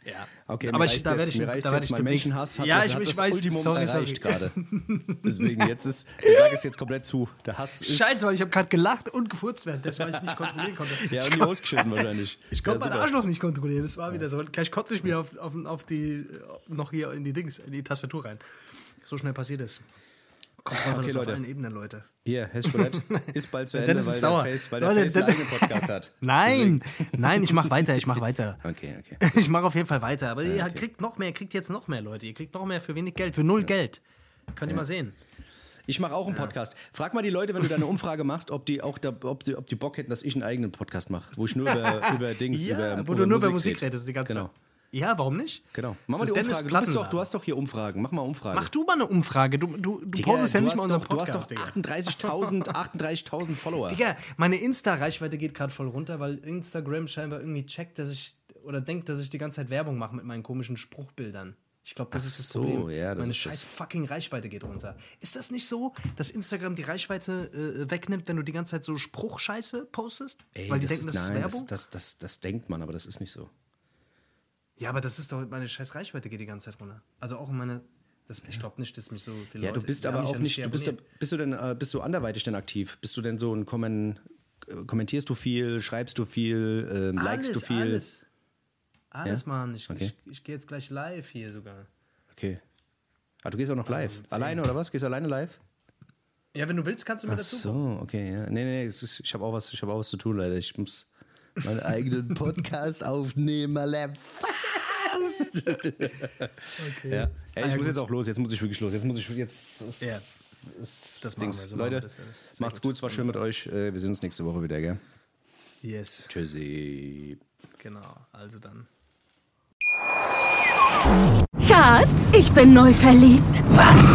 ja. Okay, aber ich, da werde ich, mir reicht's da jetzt. ich Mein demnächst- Menschenhass hat ja, das, ich, hat ich das weiß, Ultimum sorry, erreicht sorry. gerade. Deswegen, jetzt ist, ich sage es jetzt komplett zu. Der Hass ist... Scheiße, weil ich habe gerade gelacht und gefurzt werden, das weil ich nicht kontrollieren konnte. Ja, ich und die ausgeschissen wahrscheinlich. Ich konnte ja, meinen super. Arschloch nicht kontrollieren, das war wieder so. Gleich kotze ich mir auf, auf, auf die, noch hier in die Dings, in die Tastatur rein. So schnell passiert es. Kontrolle Okay, das auf Leute. allen Ebenen, Leute. Hier, Hess Roulette ist bald zu Ende, weil ist der sauer. Face, weil der Leute, Face einen eigenen Podcast hat. Nein, nein, ich mach weiter, ich mach weiter. Okay, okay. Ich mache auf jeden Fall weiter. Aber ihr kriegt noch mehr, ihr kriegt jetzt noch mehr, Leute. Ihr kriegt noch mehr für wenig Geld, für null Geld. Könnt ihr mal sehen. Ich mache auch einen Podcast. Frag mal die Leute, wenn du da eine Umfrage machst, ob die auch da, ob, die, ob die Bock hätten, dass ich einen eigenen Podcast mache, wo ich nur über, über Dings, Ja, über wo über du nur über Musik rede. redest die ganze Genau. Zeit. Ja, warum nicht? Genau. Mach So mal die Dennis Umfrage. Du, doch, du hast doch hier Umfragen. Mach mal Umfragen. Mach du mal eine Umfrage. Du, du, du Digga, postest ja nicht mal unseren doch, Podcast, Du hast doch 38.000 38.000 Follower. Digga, meine Insta-Reichweite geht gerade voll runter, weil Instagram scheinbar irgendwie checkt, dass ich oder denkt, dass ich die ganze Zeit Werbung mache mit meinen komischen Spruchbildern. Ich glaube, das ist das so, Problem. ja, das meine ist scheiß das. fucking Reichweite geht runter. Ist das nicht so, dass Instagram die Reichweite äh, wegnimmt, wenn du die ganze Zeit so Spruchscheiße postest? Ey, weil die das denken, ist, das ist nein, Werbung? Das, das, das, das denkt man, aber das ist nicht so. Ja, aber das ist doch, meine scheiß Reichweite geht die ganze Zeit runter. Also auch meine, das, ich glaube nicht, dass mich so viele Ja, Leute... du bist aber auch nicht, du bist, da- bist du denn, äh, bist du anderweitig denn aktiv? Bist du denn so ein Kommen, äh, kommentierst du viel, schreibst du viel, ähm, likest du viel? Alles, alles Ja? Mann. Ich, Okay. ich, ich gehe jetzt gleich live hier sogar. Okay. Ah, du gehst auch noch live. zehn. Alleine oder was? Gehst du alleine live? Ja, wenn du willst, kannst du mir Ach dazu. so, okay, ja. Nee, nee, ist, ich habe auch, was- ich hab auch was zu tun, leider. Ich muss meinen eigenen Podcast aufnehmen, Alter. Okay. Ja. Ah, Ja, ich ja, muss jetzt auch los, jetzt muss ich wirklich los. Jetzt muss ich jetzt. es- Ja. es- Das machen Dings. wir, so machen Leute, wir das, macht's gut. gut, es war schön mit euch. Äh, Wir sehen uns nächste Woche wieder, gell? Yes, Tschüssi. genau. Also dann. Schatz, ich bin neu verliebt. Was?